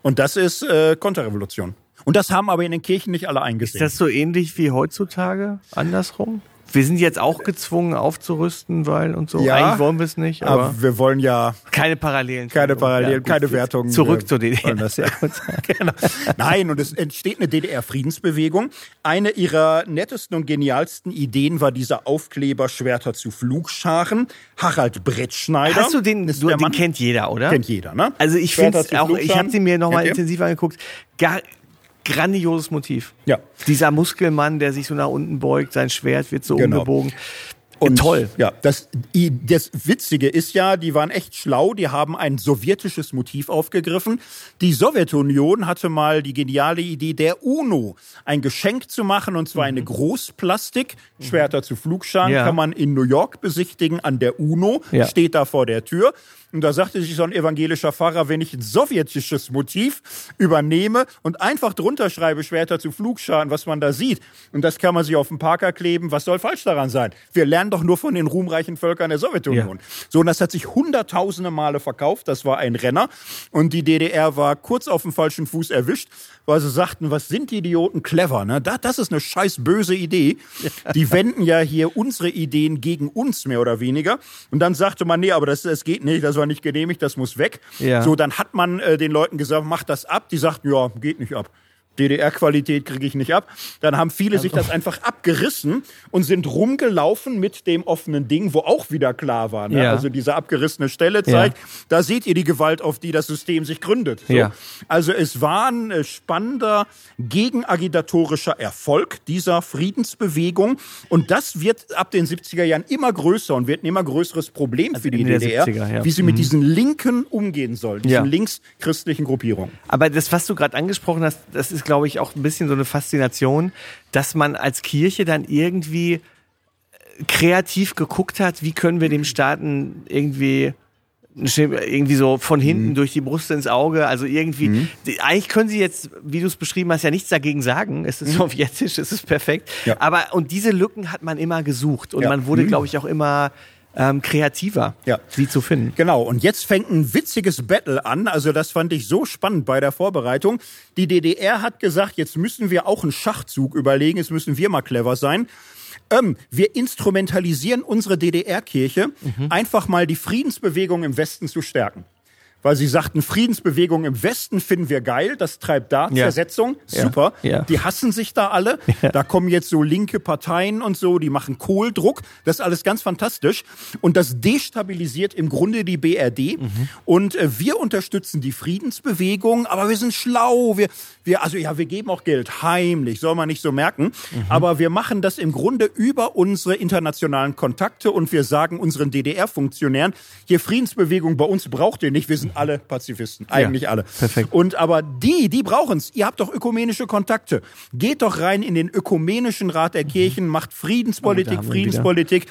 Und das ist äh, Konterrevolution. Und das haben aber in den Kirchen nicht alle Ist eingesehen. das so ähnlich wie heutzutage? Andersrum? Wir sind jetzt auch gezwungen aufzurüsten, weil und so. Ja. Eigentlich wollen wir es nicht, aber, aber wir wollen ja keine Parallelen. keine Parallelen, gut, keine Wertungen. Zurück zur DDR. das ja. <laughs> genau. Nein, und es entsteht eine DDR-Friedensbewegung. Eine ihrer nettesten und genialsten Ideen war dieser Aufkleber Schwerter zu Flugscharen. Harald Brettschneider. Hast du den, du, den Mann. kennt jeder, oder? Kennt jeder, ne? Also ich finde auch, ich habe sie mir nochmal intensiv angeguckt. Gar, grandioses Motiv. Ja. Dieser Muskelmann, der sich so nach unten beugt, sein Schwert wird so Genau. umgebogen. Und Toll. Ja, das, das Witzige ist ja, die waren echt schlau, die haben ein sowjetisches Motiv aufgegriffen. Die Sowjetunion hatte mal die geniale Idee der UNO, ein Geschenk zu machen, und zwar eine Großplastik, Schwerter zu Flugscharen, Mhm. Ja. kann man in New York besichtigen an der UNO, Ja. steht da vor der Tür. Und da sagte sich so ein evangelischer Pfarrer, wenn ich ein sowjetisches Motiv übernehme und einfach drunter schreibe, Schwerter zu Flugscharen, was man da sieht, und das kann man sich auf den Parker kleben, was soll falsch daran sein? Wir lernen doch nur von den ruhmreichen Völkern der Sowjetunion. So, und das hat sich hunderttausende Male verkauft, das war ein Renner. Und die DDR war kurz auf dem falschen Fuß erwischt, weil sie sagten, was sind die Idioten clever, ne? Da, das ist eine scheiß böse Idee. <laughs> Die wenden ja hier unsere Ideen gegen uns, mehr oder weniger. Und dann sagte man, nee, aber das, das geht nicht, das war nicht genehmigt, das muss weg. Ja. So, dann hat man äh, den Leuten gesagt, mach das ab. Die sagten, ja, geht nicht ab. DDR-Qualität kriege ich nicht ab. Dann haben viele sich das einfach abgerissen und sind rumgelaufen mit dem offenen Ding, wo auch wieder klar war. Ne? Ja. Also diese abgerissene Stelle zeigt, da seht ihr die Gewalt, auf die das System sich gründet. So. Ja. Also es war ein äh, spannender gegenagitatorischer Erfolg dieser Friedensbewegung und das wird ab den 70er Jahren immer größer und wird ein immer größeres Problem für die DDR, 70er, ja. wie sie mit diesen Linken umgehen soll, diesen Ja. linkschristlichen Gruppierungen. Aber das, was du gerade angesprochen hast, das ist, glaube ich, auch ein bisschen so eine Faszination, dass man als Kirche dann irgendwie äh, kreativ geguckt hat, wie können wir dem Staaten irgendwie irgendwie so von hinten mhm. durch die Brust ins Auge. Also irgendwie, mhm. eigentlich können sie jetzt, wie du es beschrieben hast, ja nichts dagegen sagen. Es ist mhm. sowjetisch, es ist perfekt. Ja. Aber und diese Lücken hat man immer gesucht und ja. man wurde, mhm. glaube ich, auch immer ähm, kreativer, ja. sie zu finden. Genau, und jetzt fängt ein witziges Battle an. Also das fand ich so spannend bei der Vorbereitung. Die DDR hat gesagt, jetzt müssen wir auch einen Schachzug überlegen, jetzt müssen wir mal clever sein. Ähm, wir instrumentalisieren unsere DDR-Kirche, mhm. einfach mal die Friedensbewegung im Westen zu stärken weil sie sagten, Friedensbewegung im Westen finden wir geil, das treibt da ja. Zersetzung, super. Ja. Ja. Die hassen sich da alle. <laughs> Da kommen jetzt so linke Parteien und so, die machen Kohldruck. Das ist alles ganz fantastisch. Und das destabilisiert im Grunde die BRD. Mhm. Und äh, wir unterstützen die Friedensbewegung, aber wir sind schlau. Wir, wir, also ja, wir geben auch Geld heimlich, soll man nicht so merken. Mhm. Aber wir machen das im Grunde über unsere internationalen Kontakte und wir sagen unseren DDR-Funktionären, hier Friedensbewegung bei uns braucht ihr nicht. Wir sind sind alle Pazifisten. Eigentlich ja, alle. Perfekt. Und aber die, die brauchen es. Ihr habt doch ökumenische Kontakte. Geht doch rein in den ökumenischen Rat der Kirchen, macht Friedenspolitik, oh, Friedenspolitik,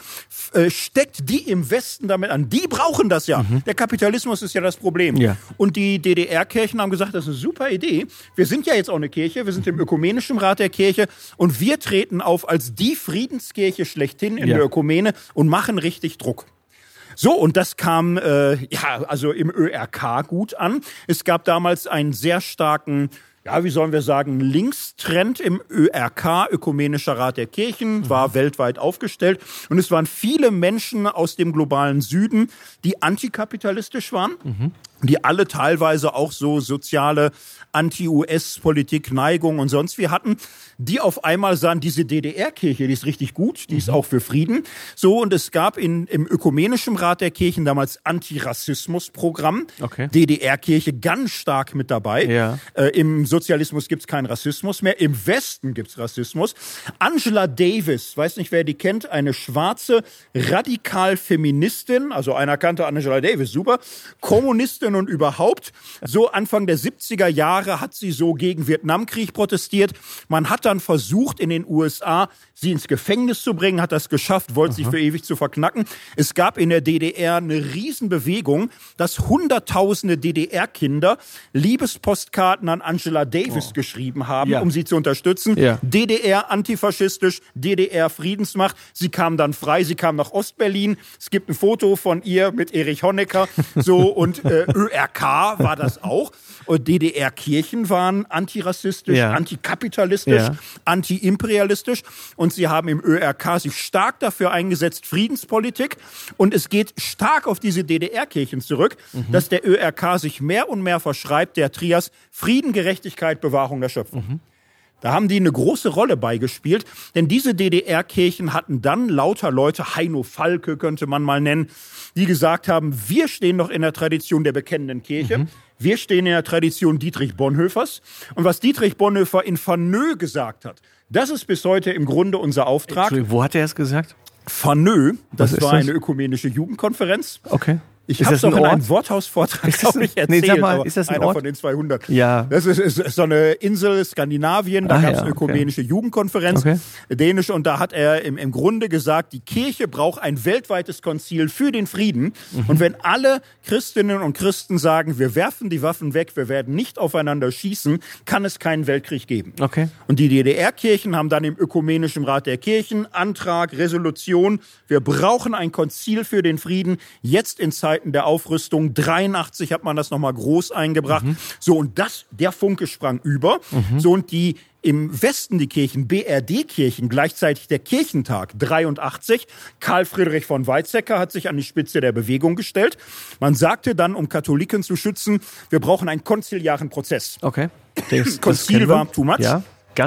äh, steckt die im Westen damit an. Die brauchen das ja. Mhm. Der Kapitalismus ist ja das Problem. Ja. Und die DDR-Kirchen haben gesagt, das ist eine super Idee. Wir sind ja jetzt auch eine Kirche, wir sind im ökumenischen Rat der Kirche und wir treten auf als die Friedenskirche schlechthin in ja. der Ökumene und machen richtig Druck. So, und das kam äh, ja also im ÖRK gut an. Es gab damals einen sehr starken ja, wie sollen wir sagen, Linkstrend im ÖRK, Ökumenischer Rat der Kirchen, war mhm. weltweit aufgestellt. Und es waren viele Menschen aus dem globalen Süden, die antikapitalistisch waren, mhm. Die alle teilweise auch so soziale Anti-US-Politik-Neigung und sonst wie hatten, die auf einmal sahen, diese DDR-Kirche, die ist richtig gut, die mhm. ist auch für Frieden. So, und es gab in, im Ökumenischen Rat der Kirchen damals Antirassismus-Programm. Okay. DDR-Kirche ganz stark mit dabei. Ja. Äh, Im Sozialismus gibt's keinen Rassismus mehr. Im Westen gibt's Rassismus. Angela Davis, weiß nicht, wer die kennt, eine schwarze Radikal-Feministin, also einer kannte Angela Davis, super, Kommunistin und überhaupt. So Anfang der 70er Jahre Jahre hat sie so gegen Vietnamkrieg protestiert. Man hat dann versucht, in den USA sie ins Gefängnis zu bringen, hat das geschafft, wollte sich für ewig zu verknacken. Es gab in der DDR eine Riesenbewegung, dass hunderttausende DDR-Kinder Liebespostkarten an Angela Davis oh. geschrieben haben, ja. um sie zu unterstützen. Ja. DDR antifaschistisch, DDR Friedensmacht. Sie kam dann frei, sie kam nach Ostberlin. Es gibt ein Foto von ihr mit Erich Honecker. So und äh, ÖRK war das <laughs> auch. Und DDR-Kirchen waren antirassistisch, ja. antikapitalistisch, ja. antiimperialistisch. Und sie haben im ÖRK sich stark dafür eingesetzt, Friedenspolitik. Und es geht stark auf diese DDR-Kirchen zurück, mhm. dass der ÖRK sich mehr und mehr verschreibt, der Trias Frieden, Gerechtigkeit, Bewahrung der Schöpfung. Mhm. Da haben die eine große Rolle beigespielt, denn diese DDR-Kirchen hatten dann lauter Leute, Heino Falke könnte man mal nennen, die gesagt haben, wir stehen noch in der Tradition der bekennenden Kirche. Mhm. Wir stehen in der Tradition Dietrich Bonhoeffers. Und was Dietrich Bonhoeffer in Vernö gesagt hat, das ist bis heute im Grunde unser Auftrag. Wo hat er es gesagt? Vernö, das war das? eine ökumenische Jugendkonferenz. Okay. Ich habe es auch in einem Worthausvortrag, glaube ich, erzählt. Nee, sag mal, ist das ein einer Ort? von den 200. Ja. Das ist, ist, ist so eine Insel Skandinavien, da gab es ja, eine ökumenische okay. Jugendkonferenz, okay. dänisch, und da hat er im, im Grunde gesagt, die Kirche braucht ein weltweites Konzil für den Frieden. Mhm. Und wenn alle Christinnen und Christen sagen, wir werfen die Waffen weg, wir werden nicht aufeinander schießen, kann es keinen Weltkrieg geben. Okay. Und die DDR-Kirchen haben dann im Ökumenischen Rat der Kirchen Antrag, Resolution, wir brauchen ein Konzil für den Frieden, jetzt in Zeiten Zeiten der Aufrüstung. 83 hat man das nochmal groß eingebracht. Mhm. So, und das, der Funke sprang über. Mhm. So, und die im Westen die Kirchen, BRD-Kirchen, gleichzeitig der Kirchentag 83. Karl Friedrich von Weizsäcker hat sich an die Spitze der Bewegung gestellt. Man sagte dann, um Katholiken zu schützen, wir brauchen einen konziliaren Prozess. Okay. Das, Konzil war too much. Ja.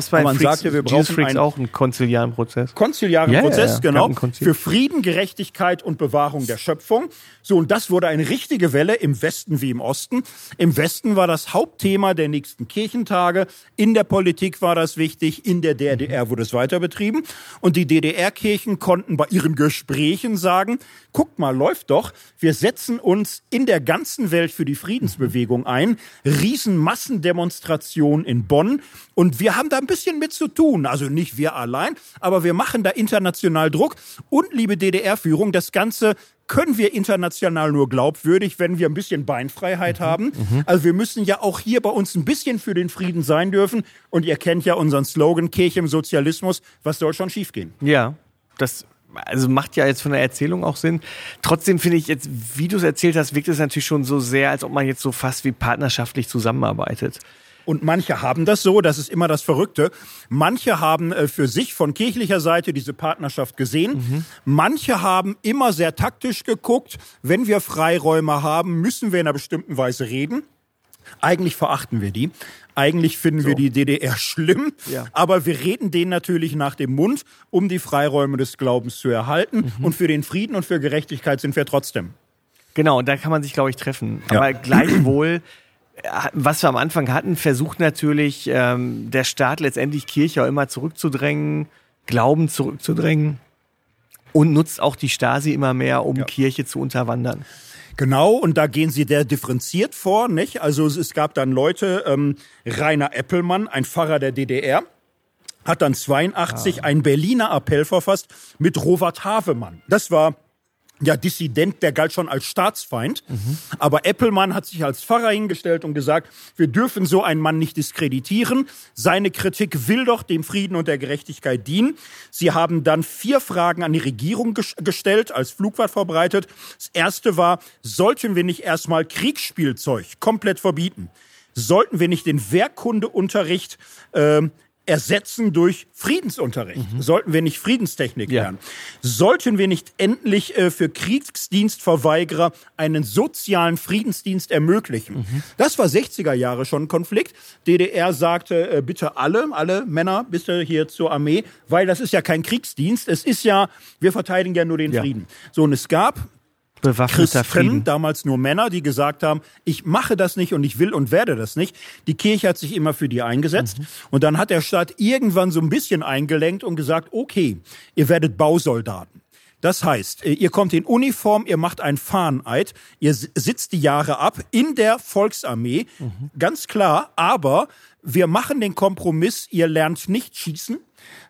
Bei man Freaks, sagte, wir Jesus brauchen Freaks einen- auch einen konziliaren Prozess? konziliaren ja, Prozess, genau, für Frieden, Gerechtigkeit und Bewahrung der Schöpfung. So, und das wurde eine richtige Welle im Westen wie im Osten. Im Westen war das Hauptthema der nächsten Kirchentage. In der Politik war das wichtig. In der DDR wurde es weiter betrieben. Und die DDR-Kirchen konnten bei ihren Gesprächen sagen, guckt mal, läuft doch. Wir setzen uns in der ganzen Welt für die Friedensbewegung ein. Riesen Massendemonstration in Bonn. Und wir haben da ein bisschen mit zu tun. Also nicht wir allein, aber wir machen da international Druck. Und liebe DDR-Führung, das Ganze können wir international nur glaubwürdig, wenn wir ein bisschen Beinfreiheit haben. Also wir müssen ja auch hier bei uns ein bisschen für den Frieden sein dürfen. Und ihr kennt ja unseren Slogan Kirche im Sozialismus. Was soll schon schiefgehen? Ja, das also macht ja jetzt von der Erzählung auch Sinn. Trotzdem finde ich jetzt, wie du es erzählt hast, wirkt es natürlich schon so sehr, als ob man jetzt so fast wie partnerschaftlich zusammenarbeitet. Und manche haben das so, das ist immer das Verrückte. Manche haben äh, für sich von kirchlicher Seite diese Partnerschaft gesehen. Manche haben immer sehr taktisch geguckt. Wenn wir Freiräume haben, müssen wir in einer bestimmten Weise reden. Eigentlich verachten wir die. Eigentlich finden wir die DDR schlimm. Ja. Aber wir reden denen natürlich nach dem Mund, um die Freiräume des Glaubens zu erhalten. Und für den Frieden und für Gerechtigkeit sind wir trotzdem. Genau, und da kann man sich, glaube ich, treffen. Ja. Aber gleichwohl, was wir am Anfang hatten, versucht natürlich ähm, der Staat letztendlich Kirche auch immer zurückzudrängen, Glauben zurückzudrängen und nutzt auch die Stasi immer mehr, um Ja. Kirche zu unterwandern. Genau, und da gehen sie sehr differenziert vor, nicht? Also es- es gab dann Leute, ähm, Rainer Eppelmann, ein Pfarrer der DDR, hat dann 82 einen Berliner Appell verfasst mit Robert Havemann. Das war ja Dissident, der galt schon als Staatsfeind. Aber Eppelmann hat sich als Pfarrer hingestellt und gesagt, wir dürfen so einen Mann nicht diskreditieren. Seine Kritik will doch dem Frieden und der Gerechtigkeit dienen. Sie haben dann vier Fragen an die Regierung ges gestellt, als Flugwort verbreitet. Das erste war, sollten wir nicht erstmal Kriegsspielzeug komplett verbieten? Sollten wir nicht den Wehrkundeunterricht ähm, ersetzen durch Friedensunterricht? Sollten wir nicht Friedenstechnik Ja. lernen? Sollten wir nicht endlich äh, für Kriegsdienstverweigerer einen sozialen Friedensdienst ermöglichen? Das war 60er Jahre schon ein Konflikt. DDR sagte, äh, bitte alle, alle Männer, bitte hier zur Armee, weil das ist ja kein Kriegsdienst. Es ist ja, wir verteidigen ja nur den Ja. Frieden. So, und es gab Bewaffneter Christen, Frieden. damals nur Männer, die gesagt haben, ich mache das nicht und ich will und werde das nicht. Die Kirche hat sich immer für die eingesetzt. Mhm. Und dann hat der Staat irgendwann so ein bisschen eingelenkt und gesagt, okay, ihr werdet Bausoldaten. Das heißt, äh, ihr kommt in Uniform, ihr macht einen Fahneneid, ihr sitzt die Jahre ab in der Volksarmee, Mhm. ganz klar, aber wir machen den Kompromiss, ihr lernt nicht schießen,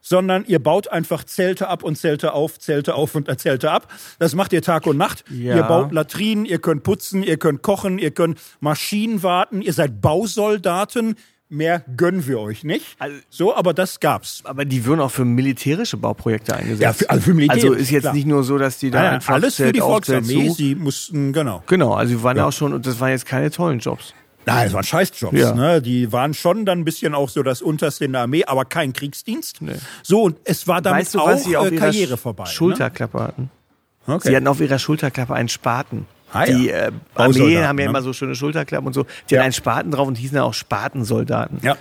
sondern ihr baut einfach Zelte ab und Zelte auf, Zelte auf und Zelte ab. Das macht ihr Tag und Nacht. Ja. Ihr baut Latrinen, ihr könnt putzen, ihr könnt kochen, ihr könnt Maschinen warten, ihr seid Bausoldaten. Mehr gönnen wir euch nicht. Also- so, aber das gab's. Aber die würden auch für militärische Bauprojekte eingesetzt. Ja, für- also für Militär, Also ist jetzt klar. nicht nur so, dass die da nein, einfach alles für Zelt die auf, Zelt Volksarmee. Sie mussten, genau. Genau, also die waren ja. auch schon, und das waren jetzt keine tollen Jobs. Nein, das waren Scheißjobs. Ja. Ne? Die waren schon dann ein bisschen auch so das Unterste in der Armee, aber kein Kriegsdienst. Nee. So, und es war damit weißt du, auch sie auf äh, Karriere vorbei. Schulterklappe hatten? Ne? Okay. Sie hatten auf ihrer Schulterklappe einen Spaten. Ah, ja. die äh, Armeen haben ja ne? immer so schöne Schulterklappen und so. Die Ja. hatten einen Spaten drauf und hießen ja auch Spatensoldaten. ja.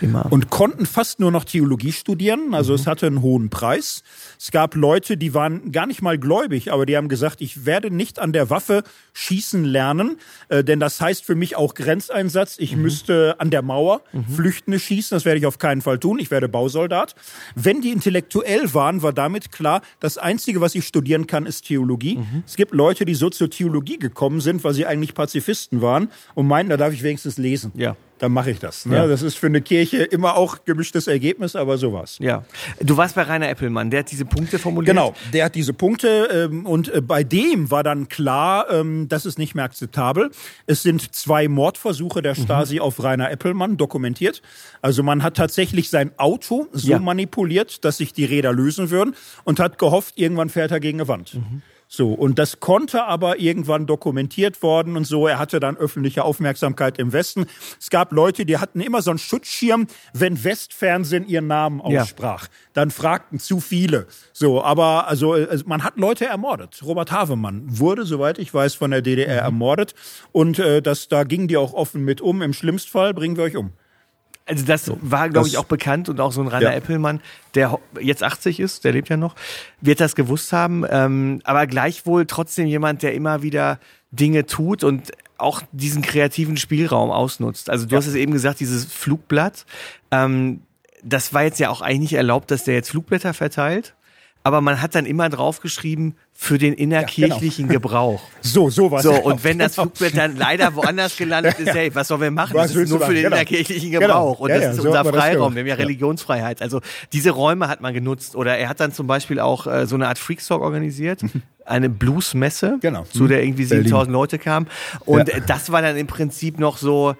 Immer. und konnten fast nur noch Theologie studieren. Also es hatte einen hohen Preis. Es gab Leute, die waren gar nicht mal gläubig, aber die haben gesagt, ich werde nicht an der Waffe schießen lernen, äh, denn das heißt für mich auch Grenzeinsatz. Ich müsste an der Mauer Flüchtende schießen, das werde ich auf keinen Fall tun. Ich werde Bausoldat. Wenn die intellektuell waren, war damit klar, das Einzige, was ich studieren kann, ist Theologie. Es gibt Leute, die so zur Theologie gekommen sind, weil sie eigentlich Pazifisten waren und meinten, da darf ich wenigstens lesen Ja. Dann mache ich das. Ne? Ja. Das ist für eine Kirche immer auch gemischtes Ergebnis, aber sowas. ja. Du warst bei Rainer Eppelmann, der hat diese Punkte formuliert. Genau, der hat diese Punkte ähm, und äh, bei dem war dann klar, ähm, das ist nicht mehr akzeptabel. Es sind zwei Mordversuche der Stasi auf Rainer Eppelmann dokumentiert. Also man hat tatsächlich sein Auto so Ja. manipuliert, dass sich die Räder lösen würden und hat gehofft, irgendwann fährt er gegen eine Wand. So, und das konnte aber irgendwann dokumentiert worden und so. Er hatte dann öffentliche Aufmerksamkeit im Westen. Es gab Leute, die hatten immer so einen Schutzschirm, wenn Westfernsehen ihren Namen Ja. aussprach. Dann fragten zu viele. So, aber also äh, man hat Leute ermordet. Robert Havemann wurde, soweit ich weiß, von der DDR ermordet. Und äh, das, da gingen die auch offen mit um. Im schlimmsten Fall bringen wir euch um. Also das so, war, glaube ich, auch bekannt und auch so ein Rainer ja. Eppelmann, der jetzt 80 ist, der lebt ja noch, wird das gewusst haben. Ähm, aber gleichwohl trotzdem jemand, der immer wieder Dinge tut und auch diesen kreativen Spielraum ausnutzt. Also du ja. hast es eben gesagt, dieses Flugblatt. Ähm, das war jetzt ja auch eigentlich erlaubt, dass der jetzt Flugblätter verteilt aber man hat dann immer draufgeschrieben für den innerkirchlichen ja, genau. Gebrauch. <laughs> So, so was. So, und wenn das genau. Flugblatt dann leider woanders gelandet <laughs> ist, hey, was sollen wir machen? Was das ist nur für den genau. innerkirchlichen genau. Gebrauch. Und ja, das ist so unser Freiraum. Wir haben ja Religionsfreiheit. Also diese Räume hat man genutzt. Oder er hat dann zum Beispiel auch äh, so eine Art Freakstock organisiert. eine Bluesmesse, genau. zu der irgendwie 7000 Leute kamen. Und ja. das war dann im Prinzip noch so,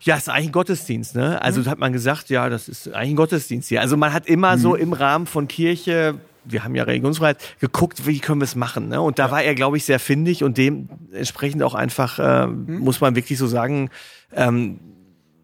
ja, ist eigentlich ein Gottesdienst, ne? Also mhm. hat man gesagt, ja, das ist eigentlich ein Gottesdienst hier. Also man hat immer mhm. so im Rahmen von Kirche wir haben ja Religionsfreiheit, geguckt, wie können wir es machen. Ne? Und da ja. war er, glaube ich, sehr findig und dementsprechend auch einfach, äh, mhm. muss man wirklich so sagen, ähm,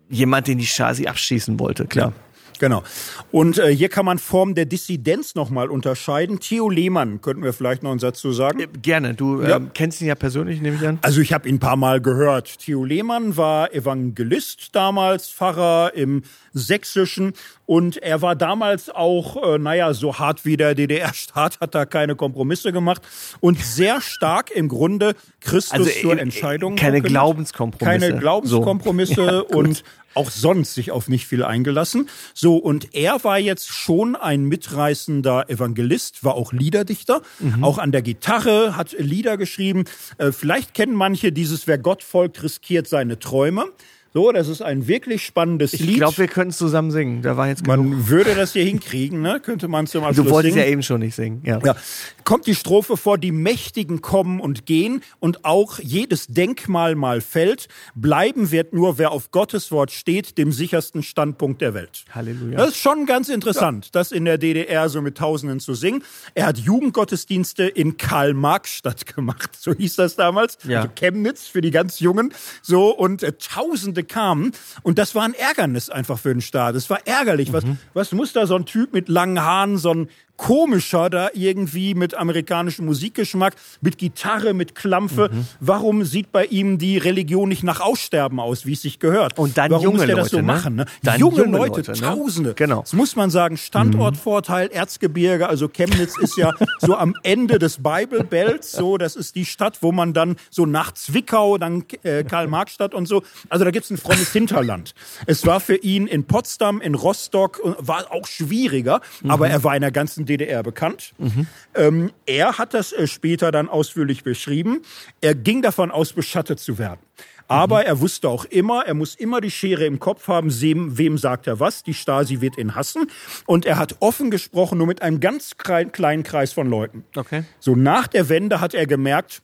jemand, den die Stasi abschießen wollte, klar. Genau. Und äh, hier kann man Form der Dissidenz nochmal unterscheiden. Theo Lehmann, könnten wir vielleicht noch einen Satz zu sagen? Äh, gerne. Du ja. ähm, kennst ihn ja persönlich, nehme ich an. Also ich habe ihn ein paar Mal gehört. Theo Lehmann war Evangelist damals, Pfarrer im Sächsischen und er war damals auch, äh, naja, so hart wie der DDR-Staat, hat da keine Kompromisse gemacht und sehr stark im Grunde Christus also, zur Entscheidung. Keine Glaubenskompromisse. Keine Glaubenskompromisse so. ja, und auch sonst sich auf nicht viel eingelassen. So, und er war jetzt schon ein mitreißender Evangelist, war auch Liederdichter, mhm. auch an der Gitarre, hat Lieder geschrieben. Äh, vielleicht kennen manche dieses Wer Gott folgt, riskiert seine Träume. So, das ist ein wirklich spannendes ich Lied. Ich glaube, wir können es zusammen singen. Da war jetzt genug. Man würde das hier hinkriegen, ne? Könnte man zum Abschluss Du wolltest singen. ja eben schon nicht singen. Ja. ja. Kommt die Strophe vor, die Mächtigen kommen und gehen und auch jedes Denkmal mal fällt. Bleiben wird nur, wer auf Gottes Wort steht, dem sichersten Standpunkt der Welt. Halleluja. Das ist schon ganz interessant, ja. das in der DDR so mit Tausenden zu singen. Er hat Jugendgottesdienste in Karl-Marx-Stadt gemacht. <laughs> So hieß das damals. Ja. Also Chemnitz für die ganz Jungen. So und äh, Tausende Tausende kamen. Und das war ein Ärgernis einfach für den Staat. Es war ärgerlich. Mhm. Was, was muss da so ein Typ mit langen Haaren, so ein komischer da irgendwie mit amerikanischem Musikgeschmack, mit Gitarre, mit Klampfe. Mhm. Warum sieht bei ihm die Religion nicht nach Aussterben aus, wie es sich gehört? Und dann Warum junge muss der Leute, das so ne? machen? Ne? Junge, junge Leute, Leute, ne? Tausende. Genau. Das muss man sagen. Standortvorteil, Erzgebirge, also Chemnitz ist ja <laughs> so am Ende des Bible Belts, so, das ist die Stadt, wo man dann so nach Zwickau, dann äh, Karl-Marx-Stadt und so, also da gibt's ein frommes Hinterland. Es war für ihn in Potsdam, in Rostock, war auch schwieriger, mhm. aber er war in der ganzen DDR bekannt. Mhm. Ähm, er hat das äh, später dann ausführlich beschrieben. Er ging davon aus, beschattet zu werden. Aber er wusste auch immer, er muss immer die Schere im Kopf haben, wem, wem sagt er was. Die Stasi wird ihn hassen. Und er hat offen gesprochen, nur mit einem ganz kleinen Kreis von Leuten. Okay. So nach der Wende hat er gemerkt,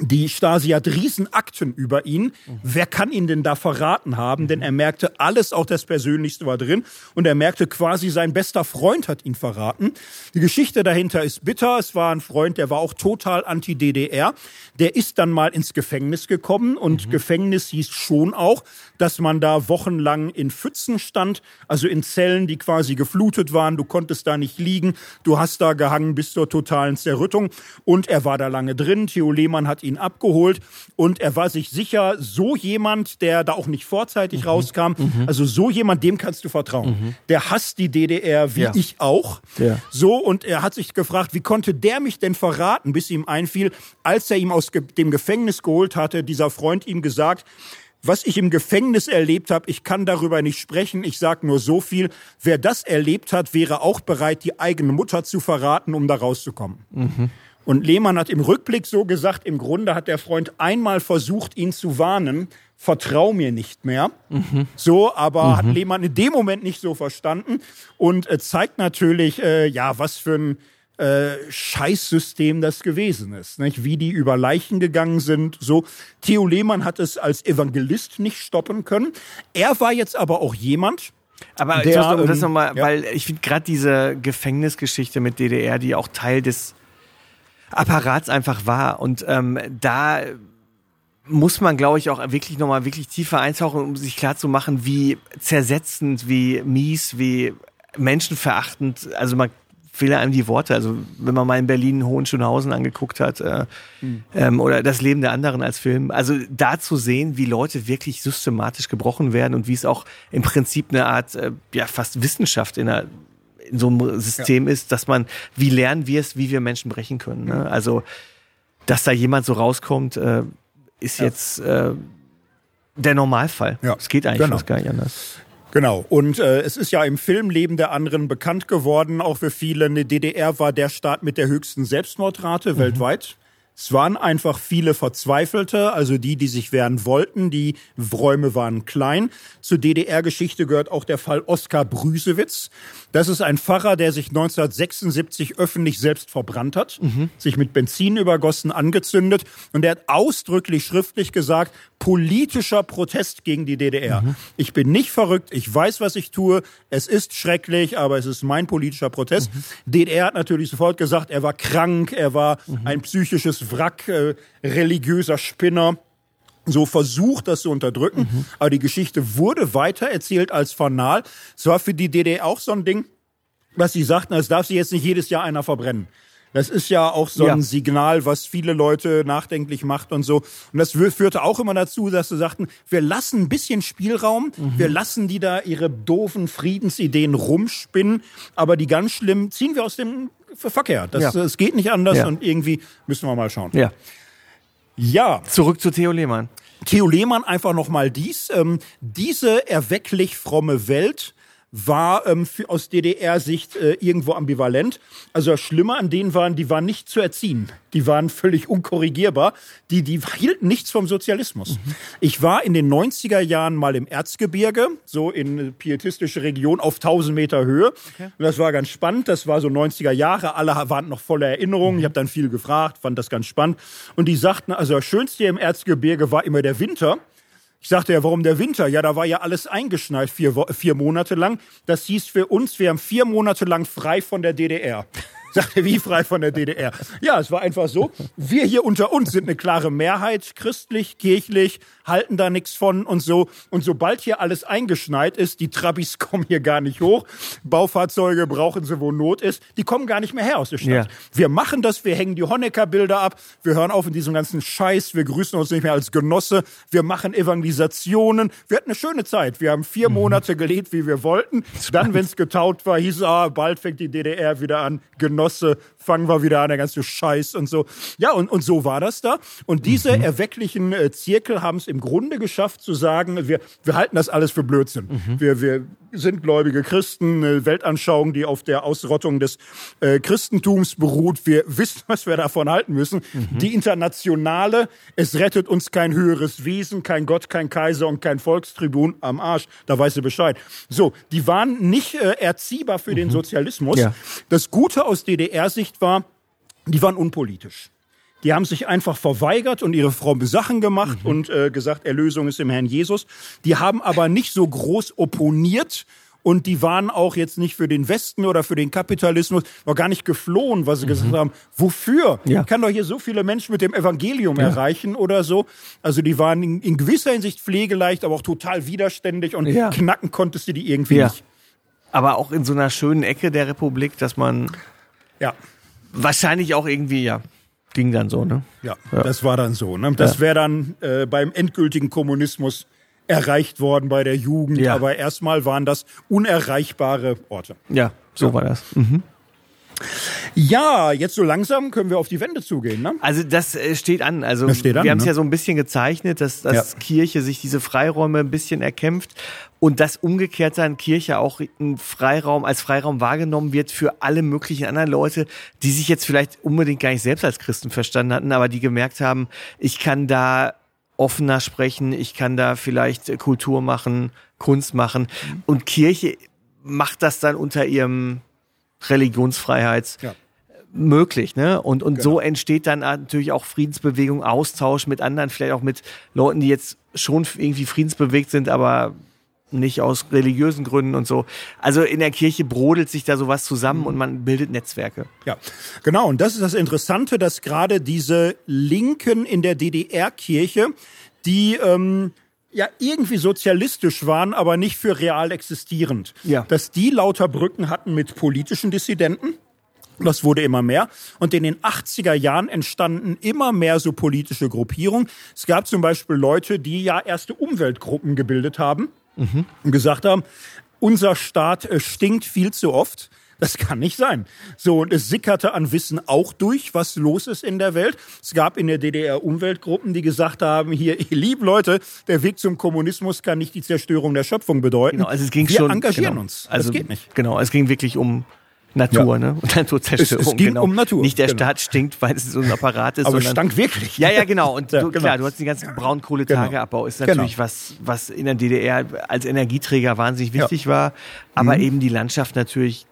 die Stasi hat Riesenakten über ihn. Wer kann ihn denn da verraten haben? Denn er merkte, alles, auch das Persönlichste war drin. Und er merkte quasi, sein bester Freund hat ihn verraten. Die Geschichte dahinter ist bitter. Es war ein Freund, der war auch total anti-DDR. Der ist dann mal ins Gefängnis gekommen. Und mhm. Gefängnis hieß schon auch, dass man da wochenlang in Pfützen stand. Also in Zellen, die quasi geflutet waren. Du konntest da nicht liegen. Du hast da gehangen bis zur totalen Zerrüttung. Und er war da lange drin. Theo Lehmann hat ihn ihn abgeholt und er war sich sicher, so jemand, der da auch nicht vorzeitig mhm. rauskam, mhm. also so jemand, dem kannst du vertrauen. Mhm. Der hasst die DDR wie ja. ich auch. Ja. So und er hat sich gefragt, wie konnte der mich denn verraten, bis ihm einfiel, als er ihm aus dem Gefängnis geholt hatte, dieser Freund ihm gesagt, was ich im Gefängnis erlebt habe, ich kann darüber nicht sprechen. Ich sage nur so viel. Wer das erlebt hat, wäre auch bereit, die eigene Mutter zu verraten, um da rauszukommen. Mhm. Und Lehmann hat im Rückblick so gesagt, im Grunde hat der Freund einmal versucht, ihn zu warnen, vertrau mir nicht mehr. Mhm. So, aber mhm. hat Lehmann in dem Moment nicht so verstanden und äh, zeigt natürlich, äh, ja, was für ein äh, Scheißsystem das gewesen ist, nicht? wie die über Leichen gegangen sind. So, Theo Lehmann hat es als Evangelist nicht stoppen können. Er war jetzt aber auch jemand, aber der, um das ähm, nochmal, ja. weil ich finde gerade diese Gefängnisgeschichte mit DDR, die auch Teil des Apparats einfach war. Und ähm, da muss man, glaube ich, auch wirklich nochmal wirklich tiefer eintauchen, um sich klarzumachen, wie zersetzend, wie mies, wie menschenverachtend, also man fehlen einem die Worte. Also wenn man mal in Berlin Hohenschönhausen angeguckt hat äh, mhm. ähm, oder das Leben der anderen als Film. Also da zu sehen, wie Leute wirklich systematisch gebrochen werden und wie es auch im Prinzip eine Art, äh, ja fast Wissenschaft in, einer, in so einem System ja. ist, dass man, wie lernen wir es, wie wir Menschen brechen können. Ne? Also dass da jemand so rauskommt, äh, ist ja. jetzt äh, der Normalfall. Ja. Es geht eigentlich genau. gar nicht anders. Genau. Und äh, es ist ja im Filmleben der anderen bekannt geworden, auch für viele, eine DDR war der Staat mit der höchsten Selbstmordrate mhm. weltweit. Es waren einfach viele Verzweifelte, also die, die sich wehren wollten. Die Räume waren klein. Zur DDR-Geschichte gehört auch der Fall Oskar Brüsewitz. Das ist ein Pfarrer, der sich 1976 öffentlich selbst verbrannt hat, mhm. sich mit Benzin übergossen, angezündet. Und er hat ausdrücklich schriftlich gesagt, politischer Protest gegen die DDR. Mhm. Ich bin nicht verrückt, ich weiß, was ich tue. Es ist schrecklich, aber es ist mein politischer Protest. Mhm. DDR hat natürlich sofort gesagt, er war krank, er war mhm. ein psychisches Wrack, äh, religiöser Spinner so versucht, das zu unterdrücken. Mhm. Aber die Geschichte wurde weiter erzählt als fanal. Es war für die DDR auch so ein Ding, was sie sagten, es darf sich jetzt nicht jedes Jahr einer verbrennen. Das ist ja auch so ein ja. Signal, was viele Leute nachdenklich macht und so. Und das führte auch immer dazu, dass sie sagten, wir lassen ein bisschen Spielraum, mhm. wir lassen die da ihre doofen Friedensideen rumspinnen, aber die ganz schlimm ziehen wir aus dem Verkehr. Das, ja. Es geht nicht anders ja. und irgendwie müssen wir mal schauen. Ja. Ja. Zurück zu Theo Lehmann. Theo Lehmann einfach nochmal dies. Ähm, diese erwecklich fromme Welt war ähm, für, aus DDR-Sicht äh, irgendwo ambivalent. Also das Schlimme an denen waren, die waren nicht zu erziehen. Die waren völlig unkorrigierbar. Die, die hielten nichts vom Sozialismus. Mhm. Ich war in den 90er Jahren mal im Erzgebirge, so in pietistische Region auf 1000 Meter Höhe. Okay. Und das war ganz spannend. Das war so 90er Jahre. Alle waren noch voller Erinnerungen. Mhm. Ich habe dann viel gefragt, fand das ganz spannend. Und die sagten, also das Schönste im Erzgebirge war immer der Winter. Ich sagte ja, warum der Winter? Ja, da war ja alles eingeschneit vier, vier Monate lang. Das hieß für uns, wir haben vier Monate lang frei von der DDR. <laughs> Sagt er, wie frei von der DDR? Ja, es war einfach so. Wir hier unter uns sind eine klare Mehrheit, christlich, kirchlich, halten da nichts von und so. Und sobald hier alles eingeschneit ist, die Trabis <laughs> kommen hier gar nicht hoch. Baufahrzeuge brauchen sie, wo Not ist. Die kommen gar nicht mehr her aus der Stadt. Ja. Wir machen das, wir hängen die Honecker-Bilder ab, wir hören auf in diesem ganzen Scheiß, wir grüßen uns nicht mehr als Genosse, wir machen Evangelisationen. Wir hatten eine schöne Zeit. Wir haben vier mhm. Monate gelebt, wie wir wollten. Dann, wenn es getaut war, hieß es, ah, bald fängt die DDR wieder an. Genosse, fangen wir wieder an, der ganze Scheiß und so. Ja, und, und so war das da. Und diese mhm. erwecklichen äh, Zirkel haben es im Grunde geschafft zu sagen, wir, wir halten das alles für Blödsinn. Mhm. Wir, wir sind gläubige Christen, eine Weltanschauung, die auf der Ausrottung des äh, Christentums beruht. Wir <laughs> wissen, was wir davon halten müssen. Mhm. Die internationale, es rettet uns kein höheres Wesen, kein Gott, kein Kaiser und kein Volkstribun am Arsch. Da weißt du Bescheid. So, die waren nicht äh, erziehbar für den mhm. Sozialismus. Ja. Das Gute aus DDR-Sicht war, die waren unpolitisch. Die haben sich einfach verweigert und ihre fromme Sachen gemacht mhm. und äh, gesagt, Erlösung ist im Herrn Jesus. Die haben aber nicht so groß opponiert und die waren auch jetzt nicht für den Westen oder für den Kapitalismus, war gar nicht geflohen, weil sie mhm. gesagt haben, wofür? Ja. Kann doch hier so viele Menschen mit dem Evangelium ja. erreichen oder so. Also die waren in, in, gewisser Hinsicht pflegeleicht, aber auch total widerständig und ja. knacken konntest du die irgendwie nicht. Aber auch in so einer schönen Ecke der Republik, dass man ja wahrscheinlich auch irgendwie, ja, ging dann so, ne? Ja, ja. das war dann so. Ne? Das ja. wäre dann äh, beim endgültigen Kommunismus erreicht worden bei der Jugend, ja. aber erstmal waren das unerreichbare Orte. Ja, so war das. Mhm. Ja, jetzt so langsam können wir auf die Wände zugehen. Ne? Also das äh, steht an. Also das steht an, wir haben es ne? ja so ein bisschen gezeichnet, dass, dass ja. Kirche sich diese Freiräume ein bisschen erkämpft und dass umgekehrt dann Kirche auch ein Freiraum als Freiraum wahrgenommen wird für alle möglichen anderen Leute, die sich jetzt vielleicht unbedingt gar nicht selbst als Christen verstanden hatten, aber die gemerkt haben, ich kann da offener sprechen, ich kann da vielleicht Kultur machen, Kunst machen mhm. und Kirche macht das dann unter ihrem Religionsfreiheits ja. möglich. Ne? Und, und genau. so entsteht dann natürlich auch Friedensbewegung, Austausch mit anderen, vielleicht auch mit Leuten, die jetzt schon irgendwie friedensbewegt sind, aber nicht aus religiösen Gründen und so. Also in der Kirche brodelt sich da sowas zusammen und man bildet Netzwerke. Ja, genau. Und das ist das Interessante, dass gerade diese Linken in der DDR-Kirche, die ähm, ja irgendwie sozialistisch waren, aber nicht für real existierend. Ja. Dass die lauter Brücken hatten mit politischen Dissidenten. Das wurde immer mehr. Und in den 80er Jahren entstanden immer mehr so politische Gruppierungen. Es gab zum Beispiel Leute, die ja erste Umweltgruppen gebildet haben mhm. und gesagt haben, unser Staat äh, stinkt viel zu oft. Das kann nicht sein. So, und es sickerte an Wissen auch durch, was los ist in der Welt. Es gab in der DDR Umweltgruppen, die gesagt haben, hier, <laughs> liebe Leute, der Weg zum Kommunismus kann nicht die Zerstörung der Schöpfung bedeuten. Genau, also es ging Wir schon, engagieren genau. uns. Also, das geht nicht. Genau, es ging wirklich um Natur, Ja. ne? Und <laughs> Naturzerstörung. Es- es ging genau. um Natur, Nicht der genau. Staat stinkt, weil es so ein Apparat ist, Aber es stank wirklich. Ja, ja, genau. Und <laughs> Ja, du, genau. klar, du hast den ganzen Braunkohletageabbau, ist Genau. natürlich was, was in der DDR als Energieträger wahnsinnig wichtig war, aber Mhm. eben die Landschaft natürlich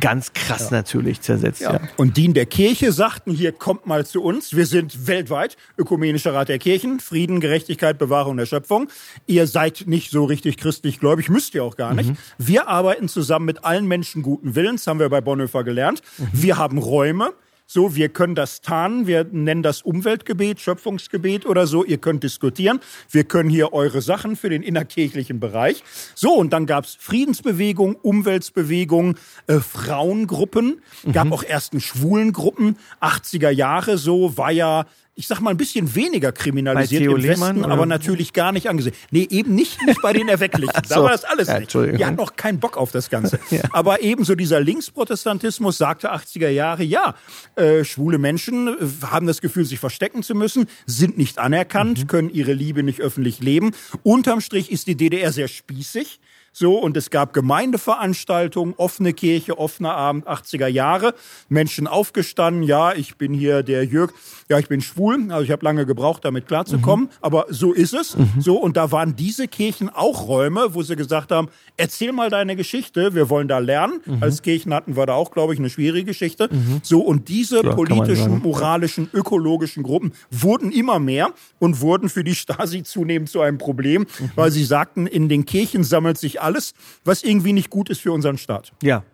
ganz krass natürlich zersetzt. Ja. Und die in der Kirche sagten, hier kommt mal zu uns. Wir sind weltweit ökumenischer Rat der Kirchen, Frieden, Gerechtigkeit, Bewahrung der Schöpfung. Ihr seid nicht so richtig christlich gläubig, müsst ihr auch gar nicht. Wir arbeiten zusammen mit allen Menschen guten Willens, haben wir bei Bonhoeffer gelernt. Wir haben Räume. So, wir können das tarnen, wir nennen das Umweltgebet, Schöpfungsgebet oder so. Ihr könnt diskutieren. Wir können hier eure Sachen für den innerkirchlichen Bereich. So, und dann gab's Friedensbewegung, Umweltbewegung, äh, Frauengruppen, gab auch ersten Schwulengruppen. 80er Jahre so, war ja, ich sag mal, ein bisschen weniger kriminalisiert im Westen, oder? aber natürlich gar nicht angesehen. Nee, eben nicht, nicht bei den <laughs> Erwecklichen. Da so. war das alles Ja, nicht. Die hatten noch keinen Bock auf das Ganze. <laughs> Aber eben so dieser Linksprotestantismus sagte 80er Jahre, ja, äh, schwule Menschen äh, haben das Gefühl, sich verstecken zu müssen, sind nicht anerkannt, können ihre Liebe nicht öffentlich leben. Unterm Strich ist die DDR sehr spießig. So, und es gab Gemeindeveranstaltungen, offene Kirche, offener Abend, 80er Jahre. Menschen aufgestanden, ja, ich bin hier der Jörg, ja, ich bin schwul, also ich habe lange gebraucht, damit klarzukommen, aber so ist es. So, und da waren diese Kirchen auch Räume, wo sie gesagt haben, erzähl mal deine Geschichte, wir wollen da lernen. Als Kirchen hatten wir da auch, glaube ich, eine schwierige Geschichte. So, und diese man politischen, moralischen, ökologischen Gruppen wurden immer mehr und wurden für die Stasi <laughs> zunehmend zu einem Problem, weil sie sagten, in den Kirchen sammelt sich alles, was irgendwie nicht gut ist für unseren Staat. Ja.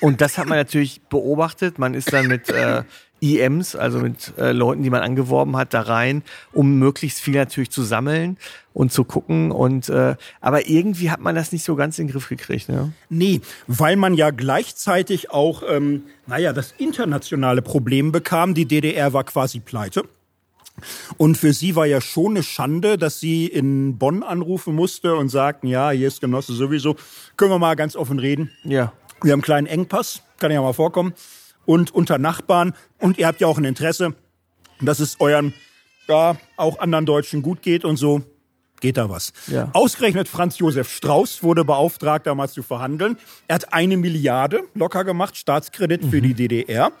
Und das hat man natürlich beobachtet. Man ist dann mit äh, IMs, also mit äh, Leuten, die man angeworben hat, da rein, um möglichst viel natürlich zu sammeln und zu gucken. Und äh, aber irgendwie hat man das nicht so ganz in den Griff gekriegt. Ne? Nee, weil man ja gleichzeitig auch, ähm, naja, das internationale Problem bekam. Die DDR war quasi pleite. Und für sie war ja schon eine Schande, dass sie in Bonn anrufen musste und sagten, ja, hier ist Genosse sowieso, können wir mal ganz offen reden. Ja. Wir haben einen kleinen Engpass, kann ja mal vorkommen. Und unter Nachbarn. Und ihr habt ja auch ein Interesse, dass es euren, ja, auch anderen Deutschen gut geht und so. Geht da was? Ja. Ausgerechnet Franz Josef Strauß wurde beauftragt, damals zu verhandeln. Er hat eine Milliarde locker gemacht, Staatskredit für die DDR.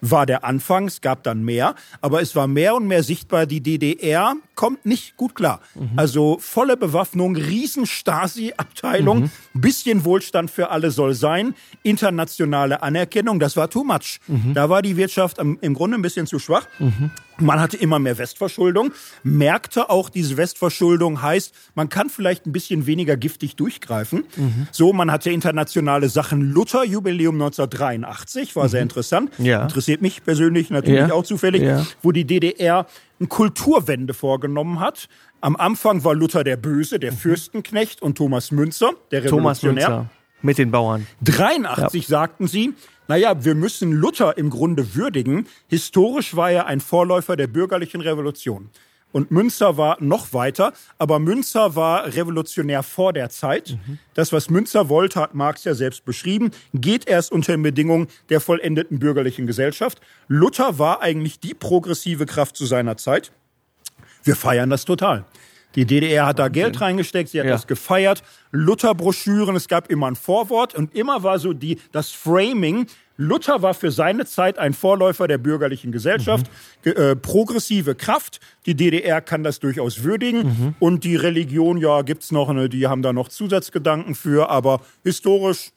War der Anfang, es gab dann mehr, aber es war mehr und mehr sichtbar, die DDR kommt nicht gut klar. Also volle Bewaffnung, riesen Stasi-Abteilung, bisschen Wohlstand für alle soll sein, internationale Anerkennung, das war too much. Da war die Wirtschaft im Grunde ein bisschen zu schwach. Man hatte immer mehr Westverschuldung, merkte auch, diese Westverschuldung heißt, man kann vielleicht ein bisschen weniger giftig durchgreifen. So, man hatte internationale Sachen. Luther-Jubiläum 1983, war sehr interessant. Ja. Interessiert mich persönlich natürlich Ja. auch zufällig, Ja. wo die DDR eine Kulturwende vorgenommen hat. Am Anfang war Luther der Böse, der Fürstenknecht und Thomas Münzer, der Thomas Revolutionär. Münzer mit den Bauern. 83 sagten sie, naja, wir müssen Luther im Grunde würdigen. Historisch war er ein Vorläufer der bürgerlichen Revolution. Und Münzer war noch weiter, aber Münzer war revolutionär vor der Zeit. Das, was Münzer wollte, hat Marx ja selbst beschrieben, geht erst unter den Bedingungen der vollendeten bürgerlichen Gesellschaft. Luther war eigentlich die progressive Kraft zu seiner Zeit. Wir feiern das total. Die DDR hat da Geld reingesteckt, sie hat Ja. das gefeiert. Luther-Broschüren, es gab immer ein Vorwort und immer war so die, das Framing. Luther war für seine Zeit ein Vorläufer der bürgerlichen Gesellschaft, ge- äh, progressive Kraft. Die DDR kann das durchaus würdigen. Und die Religion, ja, gibt's noch eine, die haben da noch Zusatzgedanken für, aber historisch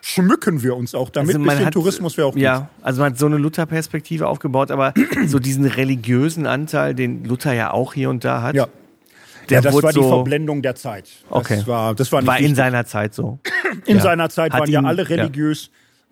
schmücken wir uns auch damit. Also man Bisschen hat- Tourismus wäre auch gut. Ja, also man hat so eine Luther-Perspektive aufgebaut, aber <clears throat> so diesen religiösen Anteil, den Luther ja auch hier und da hat, Ja. der ja, das war die so, Verblendung der Zeit. Das Okay. war, das war, war in seiner Zeit so. In Ja. seiner Zeit Hat waren ja ihn- alle ja.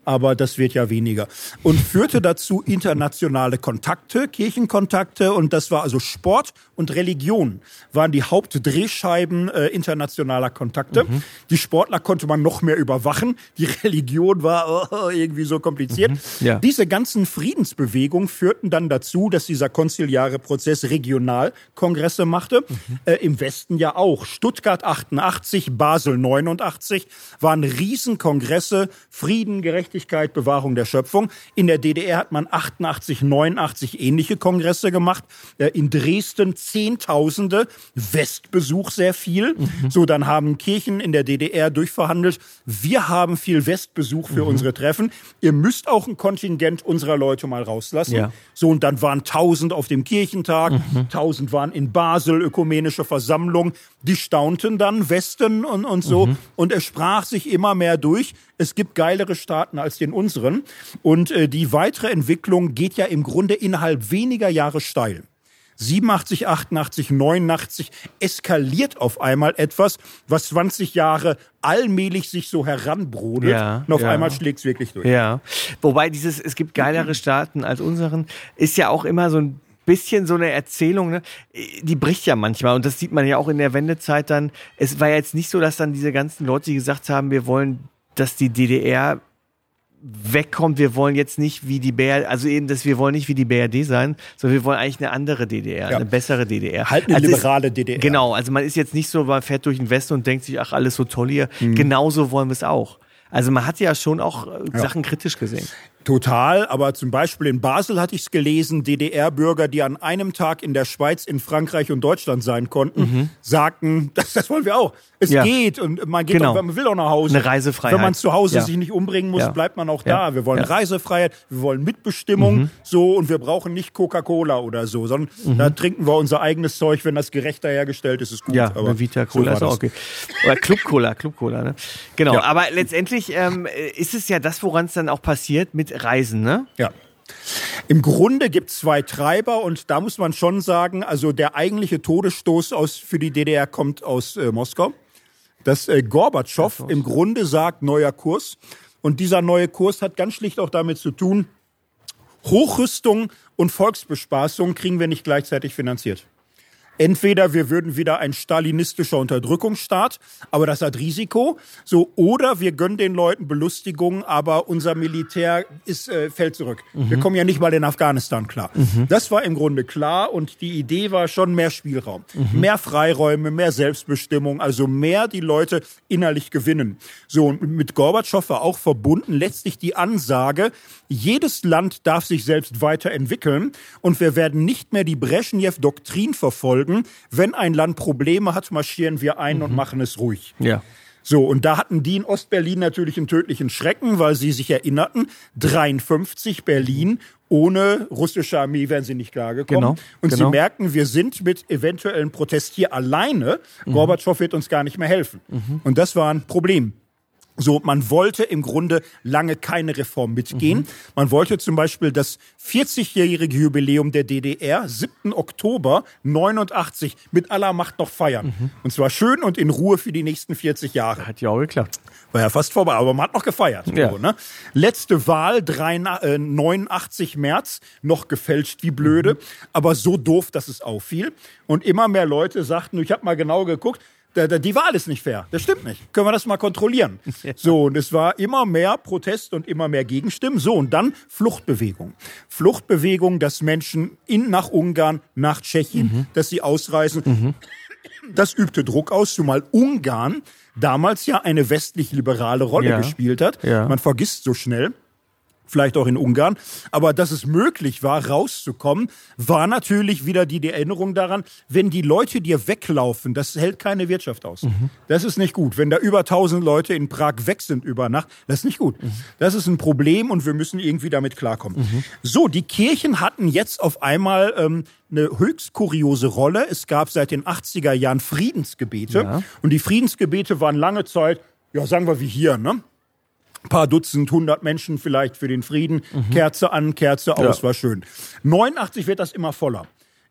Aber das wird ja weniger. Und führte dazu internationale Kontakte, Kirchenkontakte und das war also Sport und Religion waren die Hauptdrehscheiben äh, internationaler Kontakte. Mhm. Die Sportler konnte man noch mehr überwachen, die Religion war oh, irgendwie so kompliziert. Mhm. Ja. Diese ganzen Friedensbewegungen führten dann dazu, dass dieser konziliare Prozess Regionalkongresse machte. Mhm. Äh, Im Westen ja auch. Stuttgart 88, Basel 89 waren Riesenkongresse, Frieden, Gerechtigkeit, Bewahrung der Schöpfung. In der DDR hat man 88, 89 ähnliche Kongresse gemacht. Äh, in Dresden Zehntausende, Westbesuch sehr viel. Mhm. So, dann haben Kirchen in der DDR durchverhandelt. Wir haben viel Westbesuch für mhm. unsere Treffen. Ihr müsst auch ein Kontingent unserer Leute mal rauslassen. Ja. So, und dann waren tausend auf dem Kirchentag, mhm. tausend waren in Basel, ökumenische Versammlung. Die staunten dann, Westen und, und so. Mhm. Und es sprach sich immer mehr durch. Es gibt geilere Staaten als den unseren. Und äh, die weitere Entwicklung geht ja im Grunde innerhalb weniger Jahre steil. 87, 88, 89 eskaliert auf einmal etwas, was 20 Jahre allmählich sich so heranbrodelt ja, und auf ja. einmal schlägt es wirklich durch. Ja, wobei dieses, es gibt geilere Staaten als unseren, ist ja auch immer so ein bisschen so eine Erzählung, ne? die bricht ja manchmal und das sieht man ja auch in der Wendezeit dann. Es war ja jetzt nicht so, dass dann diese ganzen Leute, die gesagt haben, wir wollen, dass die DDR wegkommt, wir wollen jetzt nicht wie die BRD, also eben, dass wir wollen nicht wie die BRD sein, sondern wir wollen eigentlich eine andere DDR, ja. eine bessere DDR. Halt eine also liberale ist, DDR. Genau, also man ist jetzt nicht so, man fährt durch den Westen und denkt sich, ach, alles so toll hier. Mhm. Genauso wollen wir es auch. Also man hat ja schon auch äh, ja. Sachen kritisch gesehen. Total, aber zum Beispiel in Basel hatte ich es gelesen, DDR-Bürger, die an einem Tag in der Schweiz, in Frankreich und Deutschland sein konnten, mhm. sagten, <laughs> das, das wollen wir auch. Es ja. geht und man geht genau. auch, man will auch nach Hause. Eine Reisefreiheit. Wenn man zu Hause ja. sich nicht umbringen muss, ja. bleibt man auch da. Wir wollen Reisefreiheit, wir wollen Mitbestimmung, mhm. so und wir brauchen nicht Coca-Cola oder so, sondern mhm. da trinken wir unser eigenes Zeug, wenn das gerechter hergestellt ist, ist gut. Ja, aber Vita Cola so ist auch okay. Oder Club Cola, Club Cola, ne? Genau. Aber letztendlich ähm, ist es ja das, woran es dann auch passiert mit Reisen, ne? Ja. Im Grunde gibt es zwei Treiber und da muss man schon sagen, also der eigentliche Todesstoß aus, für die DDR kommt aus äh, Moskau. Dass äh, Gorbatschow im Grunde sagt, neuer Kurs. Und dieser neue Kurs hat ganz schlicht auch damit zu tun, Hochrüstung und Volksbespaßung kriegen wir nicht gleichzeitig finanziert. Entweder wir würden wieder ein stalinistischer Unterdrückungsstaat, aber das hat Risiko, so oder wir gönnen den Leuten Belustigung, aber unser Militär ist äh, fällt zurück. Mhm. Wir kommen ja nicht mal in Afghanistan klar. Mhm. Das war im Grunde klar und die Idee war schon mehr Spielraum, mhm. mehr Freiräume, mehr Selbstbestimmung, also mehr die Leute innerlich gewinnen. So und mit Gorbatschow war auch verbunden letztlich die Ansage, jedes Land darf sich selbst weiterentwickeln und wir werden nicht mehr die Brezhnev-Doktrin verfolgen. Wenn ein Land Probleme hat, marschieren wir ein mhm. und machen es ruhig. Ja. So, und da hatten die in Ostberlin natürlich einen tödlichen Schrecken, weil sie sich erinnerten, 53 Berlin, ohne russische Armee wären sie nicht klargekommen. Genau, und genau. sie merken, wir sind mit eventuellen Protest hier alleine. Mhm. Gorbatschow wird uns gar nicht mehr helfen. Mhm. Und das war ein Problem. So, man wollte im Grunde lange keine Reform mitgehen. Mhm. Man wollte zum Beispiel das 40-jährige Jubiläum der DDR, 7. Oktober 89, mit aller Macht noch feiern. Mhm. Und zwar schön und in Ruhe für die nächsten 40 Jahre. Hat ja auch geklappt. War ja fast vorbei, aber man hat noch gefeiert. Ja. So, ne? Letzte Wahl, 3, äh, 89 März, noch gefälscht wie blöde, mhm. aber so doof, dass es auffiel. Und immer mehr Leute sagten, ich habe mal genau geguckt, die Wahl ist nicht fair. Das stimmt nicht. Können wir das mal kontrollieren? <laughs> So, und es war immer mehr Protest und immer mehr Gegenstimmen. So, und dann Fluchtbewegung. Fluchtbewegung, dass Menschen in, nach Ungarn, nach Tschechien, mhm. dass sie ausreisen. Mhm. Das übte Druck aus, zumal Ungarn damals ja eine westlich-liberale Rolle ja. gespielt hat. Ja. Man vergisst so schnell vielleicht auch in Ungarn. Aber dass es möglich war, rauszukommen, war natürlich wieder die Erinnerung daran, wenn die Leute dir weglaufen, das hält keine Wirtschaft aus. Mhm. Das ist nicht gut. Wenn da über 1000 Leute in Prag weg sind über Nacht, das ist nicht gut. Mhm. Das ist ein Problem und wir müssen irgendwie damit klarkommen. Mhm. So, die Kirchen hatten jetzt auf einmal ähm, eine höchst kuriose Rolle. Es gab seit den 80er Jahren Friedensgebete ja. und die Friedensgebete waren lange Zeit, ja, sagen wir wie hier, ne? Paar Dutzend, hundert Menschen vielleicht für den Frieden. Mhm. Kerze an, Kerze aus, ja. war schön. 89 wird das immer voller.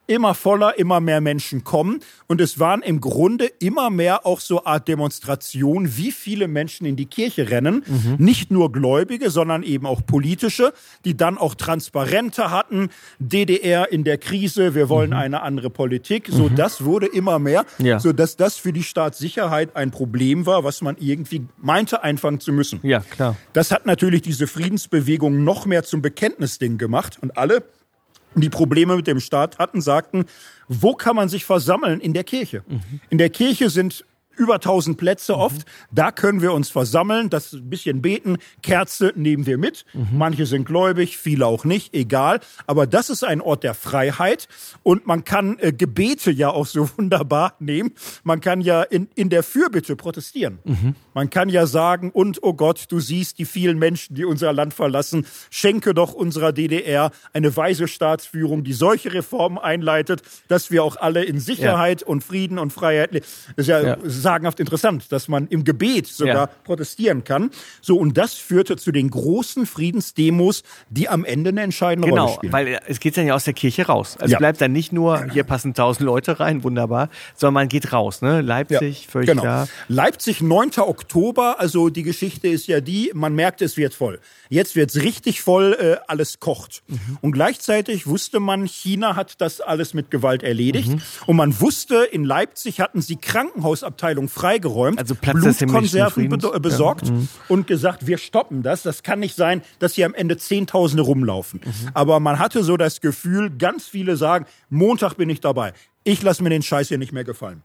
Immer voller, immer mehr Menschen kommen. Und es waren im Grunde immer mehr auch so Art Demonstrationen, wie viele Menschen in die Kirche rennen. Mhm. Nicht nur Gläubige, sondern eben auch politische, die dann auch Transparente hatten. DDR in der Krise, wir wollen mhm. eine andere Politik. So, mhm. das wurde immer mehr, ja. so dass das für die Staatssicherheit ein Problem war, was man irgendwie meinte einfangen zu müssen. Ja, klar. Das hat natürlich diese Friedensbewegung noch mehr zum Bekenntnisding gemacht und alle die Probleme mit dem Staat hatten, sagten, wo kann man sich versammeln? In der Kirche. Mhm. In der Kirche sind über 1000 Plätze mhm. oft. Da können wir uns versammeln, das ein bisschen beten. Kerze nehmen wir mit. Mhm. Manche sind gläubig, viele auch nicht, egal. Aber das ist ein Ort der Freiheit und man kann äh, Gebete ja auch so <laughs> wunderbar nehmen. Man kann ja in, in der Fürbitte protestieren. Mhm. Man kann ja sagen, und oh Gott, du siehst die vielen Menschen, die unser Land verlassen. Schenke doch unserer DDR eine weise Staatsführung, die solche Reformen einleitet, dass wir auch alle in Sicherheit ja. und Frieden und Freiheit leben. Das ist ja, ja sagenhaft interessant, dass man im Gebet sogar ja. protestieren kann. So, und das führte zu den großen Friedensdemos, die am Ende eine entscheidende genau, Rolle spielen. Genau, weil es geht dann ja aus der Kirche raus. Also ja. bleibt dann nicht nur, hier passen tausend Leute rein, wunderbar, sondern man geht raus, ne? Leipzig, ja, völlig genau. klar. Leipzig, 9. Oktober, also die Geschichte ist ja die, man merkt, es wird voll. Jetzt wird's richtig voll, äh, alles kocht. Mhm. Und gleichzeitig wusste man, China hat das alles mit Gewalt erledigt. Mhm. Und man wusste, in Leipzig hatten sie Krankenhausabteilung freigeräumt, also Blutkonserven besorgt ja. mhm. und gesagt, wir stoppen das. Das kann nicht sein, dass hier am Ende Zehntausende rumlaufen. Mhm. Aber man hatte so das Gefühl, ganz viele sagen, Montag bin ich dabei. Ich lasse mir den Scheiß hier nicht mehr gefallen.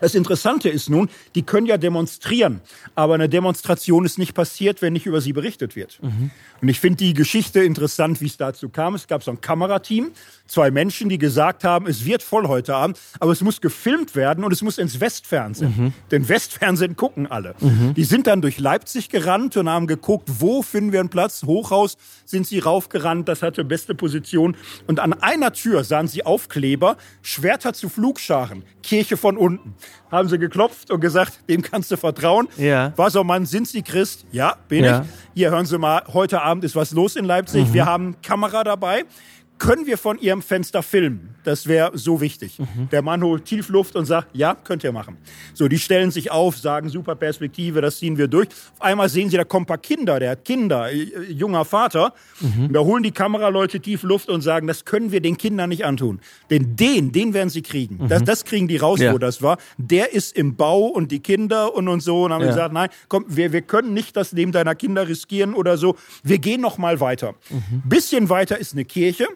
Das Interessante ist nun, die können ja demonstrieren, aber eine Demonstration ist nicht passiert, wenn nicht über sie berichtet wird. Mhm. Und ich finde die Geschichte interessant, wie es dazu kam. Es gab so ein Kamerateam, zwei Menschen, die gesagt haben, es wird voll heute Abend, aber es muss gefilmt werden und es muss ins Westfernsehen. Mhm. Denn Westfernsehen gucken alle. Mhm. Die sind dann durch Leipzig gerannt und haben geguckt, wo finden wir einen Platz. Hochhaus sind sie raufgerannt, das hatte beste Position. Und an einer Tür sahen sie Aufkleber, Schwerter zu Flugscharen, Kirche von unten. Haben sie geklopft und gesagt, dem kannst du vertrauen. Ja. Was auch Mann, sind Sie Christ? Ja, bin ja. ich. Hier hören Sie mal, heute Abend ist was los in Leipzig. Mhm. Wir haben Kamera dabei können wir von Ihrem Fenster filmen? Das wäre so wichtig. Mhm. Der Mann holt Tiefluft und sagt, ja, könnt ihr machen. So, die stellen sich auf, sagen, super Perspektive, das ziehen wir durch. Auf einmal sehen sie, da kommen ein paar Kinder, der hat Kinder, äh, junger Vater. Mhm. Da holen die Kameraleute tief Luft und sagen, das können wir den Kindern nicht antun. Denn den, den werden sie kriegen. Mhm. Das, das kriegen die raus, ja. wo das war. Der ist im Bau und die Kinder und und so. Und haben ja. gesagt, nein, komm, wir, wir können nicht das Leben deiner Kinder riskieren oder so. Wir gehen noch mal weiter. Mhm. Bisschen weiter ist eine Kirche.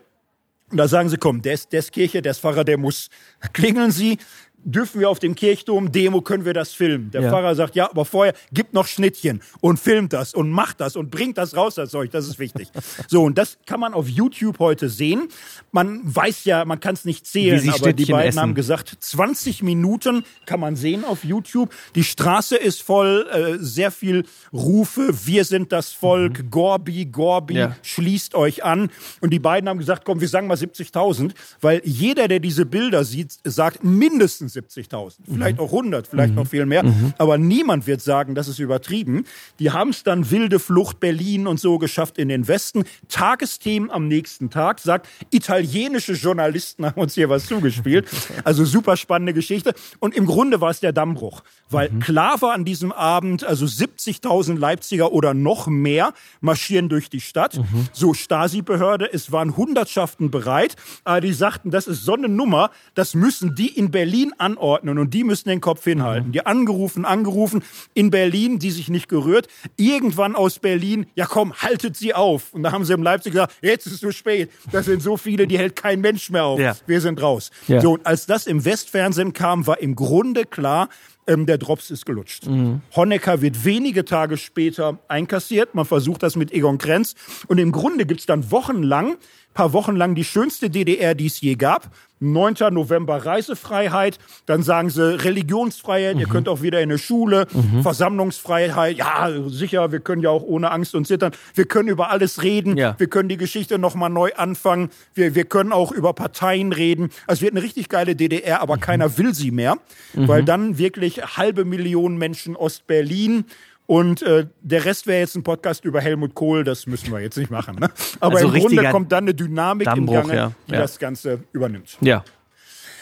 Und da sagen sie, komm, der ist, der ist Kirche, der ist Pfarrer, der muss. Klingeln sie, dürfen wir auf dem Kirchturm Demo, können wir das filmen. Der ja. Pfarrer sagt, ja, aber vorher gibt noch Schnittchen und filmt das und macht das und bringt das raus, das Zeug, das ist wichtig. <laughs> so, und das kann man auf YouTube heute sehen. Man weiß ja, man kann es nicht zählen, aber Schnittchen die beiden essen. haben gesagt, 20 Minuten kann man sehen auf YouTube. Die Straße ist voll, äh, sehr viel Rufe, wir sind das Volk, mhm. Gorbi, Gorbi, ja. schließt euch an. Und die beiden haben gesagt, komm, wir sagen mal 70.000, weil jeder, der diese Bilder sieht, sagt mindestens 70.000, vielleicht mhm. auch 100, vielleicht mhm. noch viel mehr. Mhm. Aber niemand wird sagen, das ist übertrieben. Die haben es dann wilde Flucht Berlin und so geschafft in den Westen. Tagesthemen am nächsten Tag sagt, italienische Journalisten haben uns hier was zugespielt. <laughs> Also super spannende Geschichte. Und im Grunde war es der Dammbruch, weil mhm. klar war an diesem Abend, also 70.000 Leipziger oder noch mehr marschieren durch die Stadt. Mhm. So Stasi-Behörde, es waren Hundertschaften bereit. Aber die sagten, das ist so eine Nummer, das müssen die in Berlin anordnen und die müssen den Kopf hinhalten. Die angerufen, angerufen in Berlin, die sich nicht gerührt. Irgendwann aus Berlin, ja komm, haltet sie auf. Und da haben sie im Leipzig gesagt, jetzt ist es zu spät. Das sind so viele, die hält kein Mensch mehr auf. Ja. Wir sind raus. Ja. So, und als das im Westfernsehen kam, war im Grunde klar, ähm, der Drops ist gelutscht. Mhm. Honecker wird wenige Tage später einkassiert. Man versucht das mit Egon Krenz. Und im Grunde gibt's dann wochenlang paar Wochen lang die schönste DDR, die es je gab. 9. November Reisefreiheit, dann sagen sie Religionsfreiheit, mhm. ihr könnt auch wieder in eine Schule, mhm. Versammlungsfreiheit, ja, sicher, wir können ja auch ohne Angst und Zittern, wir können über alles reden, ja. wir können die Geschichte nochmal neu anfangen, wir, wir können auch über Parteien reden. Also es wird eine richtig geile DDR, aber mhm. keiner will sie mehr, mhm. weil dann wirklich halbe Million Menschen Ostberlin Und äh, der Rest wäre jetzt ein Podcast über Helmut Kohl, das müssen wir jetzt nicht machen. Ne? Aber Also im Grunde kommt dann eine Dynamik im Gange, ja. die Ja. das Ganze übernimmt. Ja.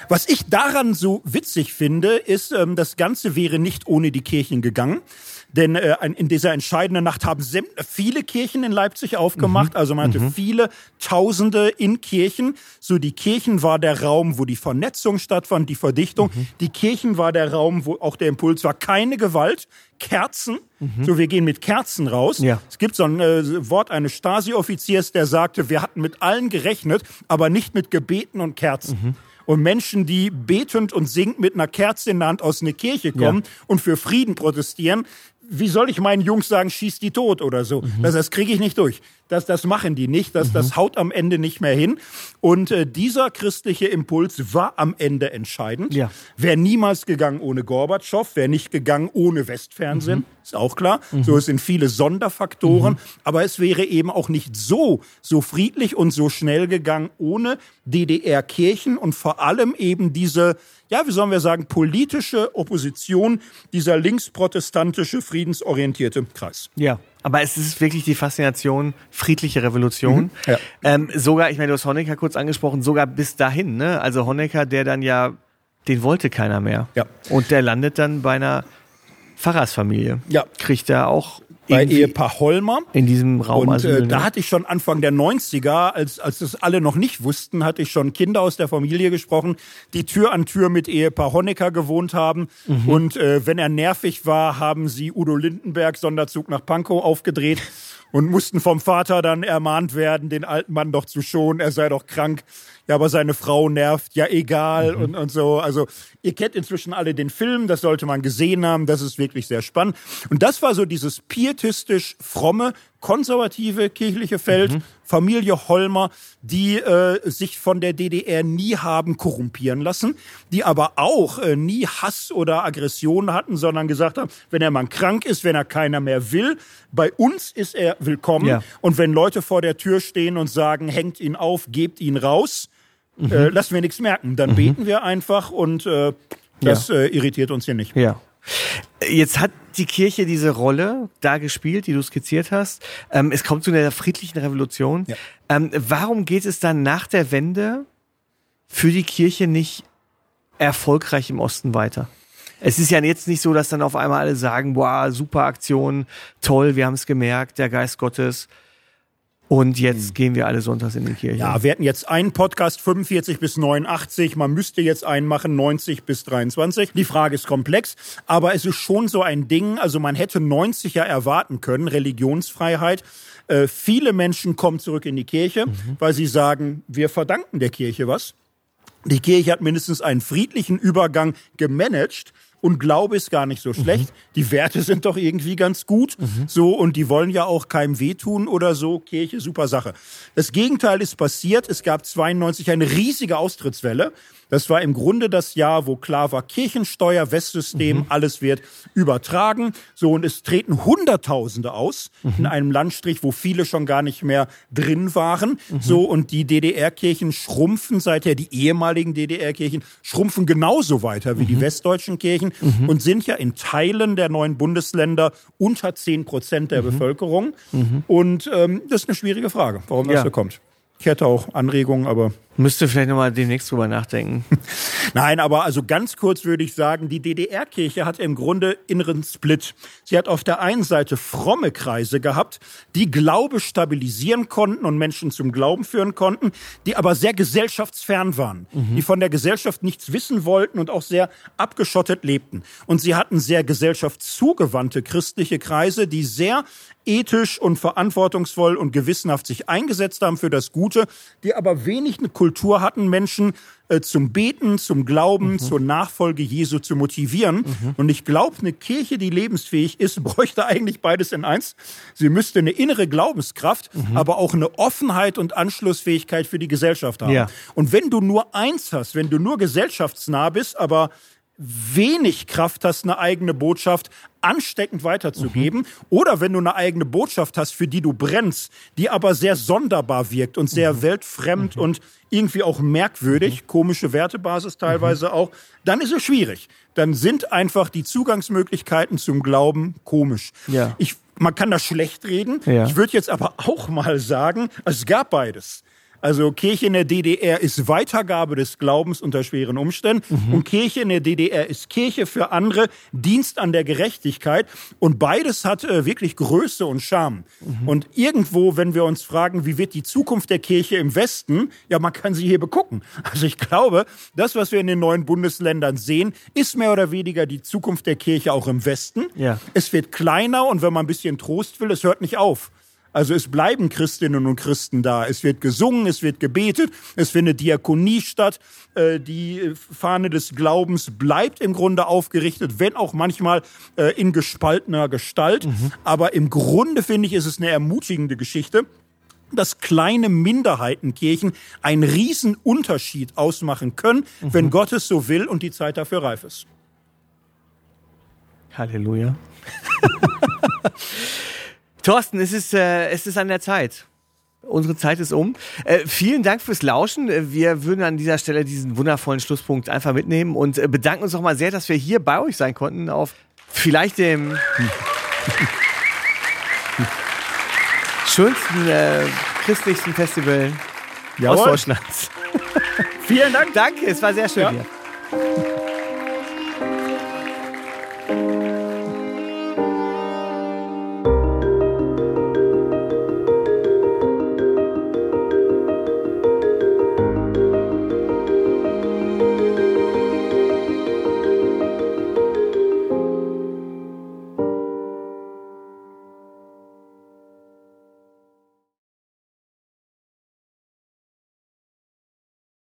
Was ich daran so witzig finde, ist, ähm, das Ganze wäre nicht ohne die Kirchen gegangen. Denn äh, in dieser entscheidenden Nacht haben viele Kirchen in Leipzig aufgemacht. Also man hatte viele Tausende in Kirchen. So die Kirchen war der Raum, wo die Vernetzung stattfand, die Verdichtung. Die Kirchen war der Raum, wo auch der Impuls war, keine Gewalt, Kerzen. So, wir gehen mit Kerzen raus. Ja. Es gibt so ein äh, Wort eines Stasi-Offiziers, der sagte, wir hatten mit allen gerechnet, aber nicht mit Gebeten und Kerzen. Und Menschen, die betend und singend mit einer Kerze in der Hand aus einer Kirche kommen und für Frieden protestieren, wie soll ich meinen Jungs sagen, schieß die tot oder so? Das, das kriege ich nicht durch. Das, das machen die nicht. Das, das haut am Ende nicht mehr hin. Und äh, dieser christliche Impuls war am Ende entscheidend. Ja. Wäre niemals gegangen ohne Gorbatschow, wäre nicht gegangen ohne Westfernsehen, Mhm. ist auch klar. So es sind viele Sonderfaktoren, aber es wäre eben auch nicht so so friedlich und so schnell gegangen ohne DDR-Kirchen und vor allem eben diese, ja, wie sollen wir sagen, politische Opposition, dieser linksprotestantische, friedensorientierte Kreis. Ja. Aber es ist wirklich die Faszination friedliche Revolution. Ja. Ähm, sogar, ich meine, du hast Honecker kurz angesprochen, sogar bis dahin, ne? Also Honecker, der dann ja, den wollte keiner mehr. Ja. Und der landet dann bei einer Pfarrersfamilie. Ja. Kriegt er auch Bei Ehepaar Holmer. in diesem Raum. Und also, äh, da hatte ich schon Anfang der 90er, als, als das alle noch nicht wussten, hatte ich schon Kinder aus der Familie gesprochen, die Tür an Tür mit Ehepaar Honecker gewohnt haben. Mhm. Und äh, wenn er nervig war, haben sie Udo Lindenberg Sonderzug nach Pankow aufgedreht und mussten vom Vater dann ermahnt werden, den alten Mann doch zu schonen, er sei doch krank. Ja, aber seine Frau nervt, ja egal Mhm. und, und so. Also ihr kennt inzwischen alle den Film, das sollte man gesehen haben, das ist wirklich sehr spannend. Und das war so dieses pietistisch fromme, konservative kirchliche Feld, Familie Holmer, die äh, sich von der DDR nie haben korrumpieren lassen, die aber auch äh, nie Hass oder Aggression hatten, sondern gesagt haben, wenn er mal krank ist, wenn er keiner mehr will, bei uns ist er willkommen. Ja. Und wenn Leute vor der Tür stehen und sagen, hängt ihn auf, gebt ihn raus, äh, lassen wir nichts merken. Dann beten wir einfach und äh, das äh, irritiert uns hier nicht. Ja. Jetzt hat die Kirche diese Rolle da gespielt, die du skizziert hast. Ähm, es kommt zu einer friedlichen Revolution. Ja. Ähm, warum geht es dann nach der Wende für die Kirche nicht erfolgreich im Osten weiter? Es ist ja jetzt nicht so, dass dann auf einmal alle sagen, boah, super Aktion, toll, wir haben es gemerkt, der Geist Gottes. Und jetzt gehen wir alle sonntags in die Kirche. Ja, wir hatten jetzt einen Podcast 45 bis 89. Man müsste jetzt einen machen 90 bis 23. Die Frage ist komplex, aber es ist schon so ein Ding. Also man hätte 90 ja erwarten können, Religionsfreiheit. Äh, viele Menschen kommen zurück in die Kirche, weil sie sagen, wir verdanken der Kirche was. Die Kirche hat mindestens einen friedlichen Übergang gemanagt und Glaube ist gar nicht so schlecht. Die Werte sind doch irgendwie ganz gut. So, und die wollen ja auch keinem wehtun oder so. Kirche, super Sache. Das Gegenteil ist passiert. Es gab 92 eine riesige Austrittswelle. Das war im Grunde das Jahr, wo klar war, Kirchensteuer, Westsystem, alles wird übertragen. So, und es treten Hunderttausende aus in einem Landstrich, wo viele schon gar nicht mehr drin waren. So, und die DDR-Kirchen schrumpfen seither, die ehemaligen DDR-Kirchen schrumpfen genauso weiter wie die westdeutschen Kirchen und sind ja in Teilen der neuen Bundesländer unter 10 Prozent der Bevölkerung. Und ähm, das ist eine schwierige Frage, warum das Ja. so kommt. Ich hätte auch Anregungen, aber Müsste vielleicht nochmal demnächst drüber nachdenken. <laughs> Nein, aber also ganz kurz würde ich sagen, die DDR-Kirche hat im Grunde inneren Split. Sie hat auf der einen Seite fromme Kreise gehabt, die Glaube stabilisieren konnten und Menschen zum Glauben führen konnten, die aber sehr gesellschaftsfern waren, die von der Gesellschaft nichts wissen wollten und auch sehr abgeschottet lebten. Und sie hatten sehr gesellschaftszugewandte christliche Kreise, die sehr ethisch und verantwortungsvoll und gewissenhaft sich eingesetzt haben für das Gute, die aber wenig eine Kultur hatten, Menschen äh, zum Beten, zum Glauben, zur Nachfolge Jesu zu motivieren. Und ich glaube, eine Kirche, die lebensfähig ist, <laughs> bräuchte eigentlich beides in eins. Sie müsste eine innere Glaubenskraft, aber auch eine Offenheit und Anschlussfähigkeit für die Gesellschaft haben. Ja. Und wenn du nur eins hast, wenn du nur gesellschaftsnah bist, aber wenig Kraft hast, eine eigene Botschaft ansteckend weiterzugeben. Mhm. Oder wenn du eine eigene Botschaft hast, für die du brennst, die aber sehr sonderbar wirkt und sehr mhm. weltfremd mhm. und irgendwie auch merkwürdig, mhm. komische Wertebasis teilweise mhm. auch, dann ist es schwierig. Dann sind einfach die Zugangsmöglichkeiten zum Glauben komisch. Ja. Ich, man kann das schlecht reden. Ja. Ich würde jetzt aber auch mal sagen, es gab beides. Also Kirche in der DDR ist Weitergabe des Glaubens unter schweren Umständen mhm. und Kirche in der DDR ist Kirche für andere, Dienst an der Gerechtigkeit und beides hat äh, wirklich Größe und Charme. Mhm. Und irgendwo, wenn wir uns fragen, wie wird die Zukunft der Kirche im Westen, ja, man kann sie hier begucken. Also ich glaube, das, was wir in den neuen Bundesländern sehen, ist mehr oder weniger die Zukunft der Kirche auch im Westen. Ja. Es wird kleiner und wenn man ein bisschen Trost will, es hört nicht auf. Also es bleiben Christinnen und Christen da. Es wird gesungen, es wird gebetet, es findet Diakonie statt. Äh, die Fahne des Glaubens bleibt im Grunde aufgerichtet, wenn auch manchmal äh, in gespaltener Gestalt. Mhm. Aber im Grunde finde ich, ist es eine ermutigende Geschichte dass kleine Minderheitenkirchen einen riesen Unterschied ausmachen können, mhm. wenn Gott es so will und die Zeit dafür reif ist. Halleluja. <laughs> Thorsten, es ist, äh, es ist an der Zeit. Unsere Zeit ist um. Äh, vielen Dank fürs Lauschen. Äh, wir würden an dieser Stelle diesen wundervollen Schlusspunkt einfach mitnehmen und äh, bedanken uns nochmal sehr, dass wir hier bei euch sein konnten auf vielleicht dem <laughs> schönsten äh, christlichsten Festival Jawohl. aus Deutschland. <laughs> vielen Dank. Danke, es war sehr schön ja. hier.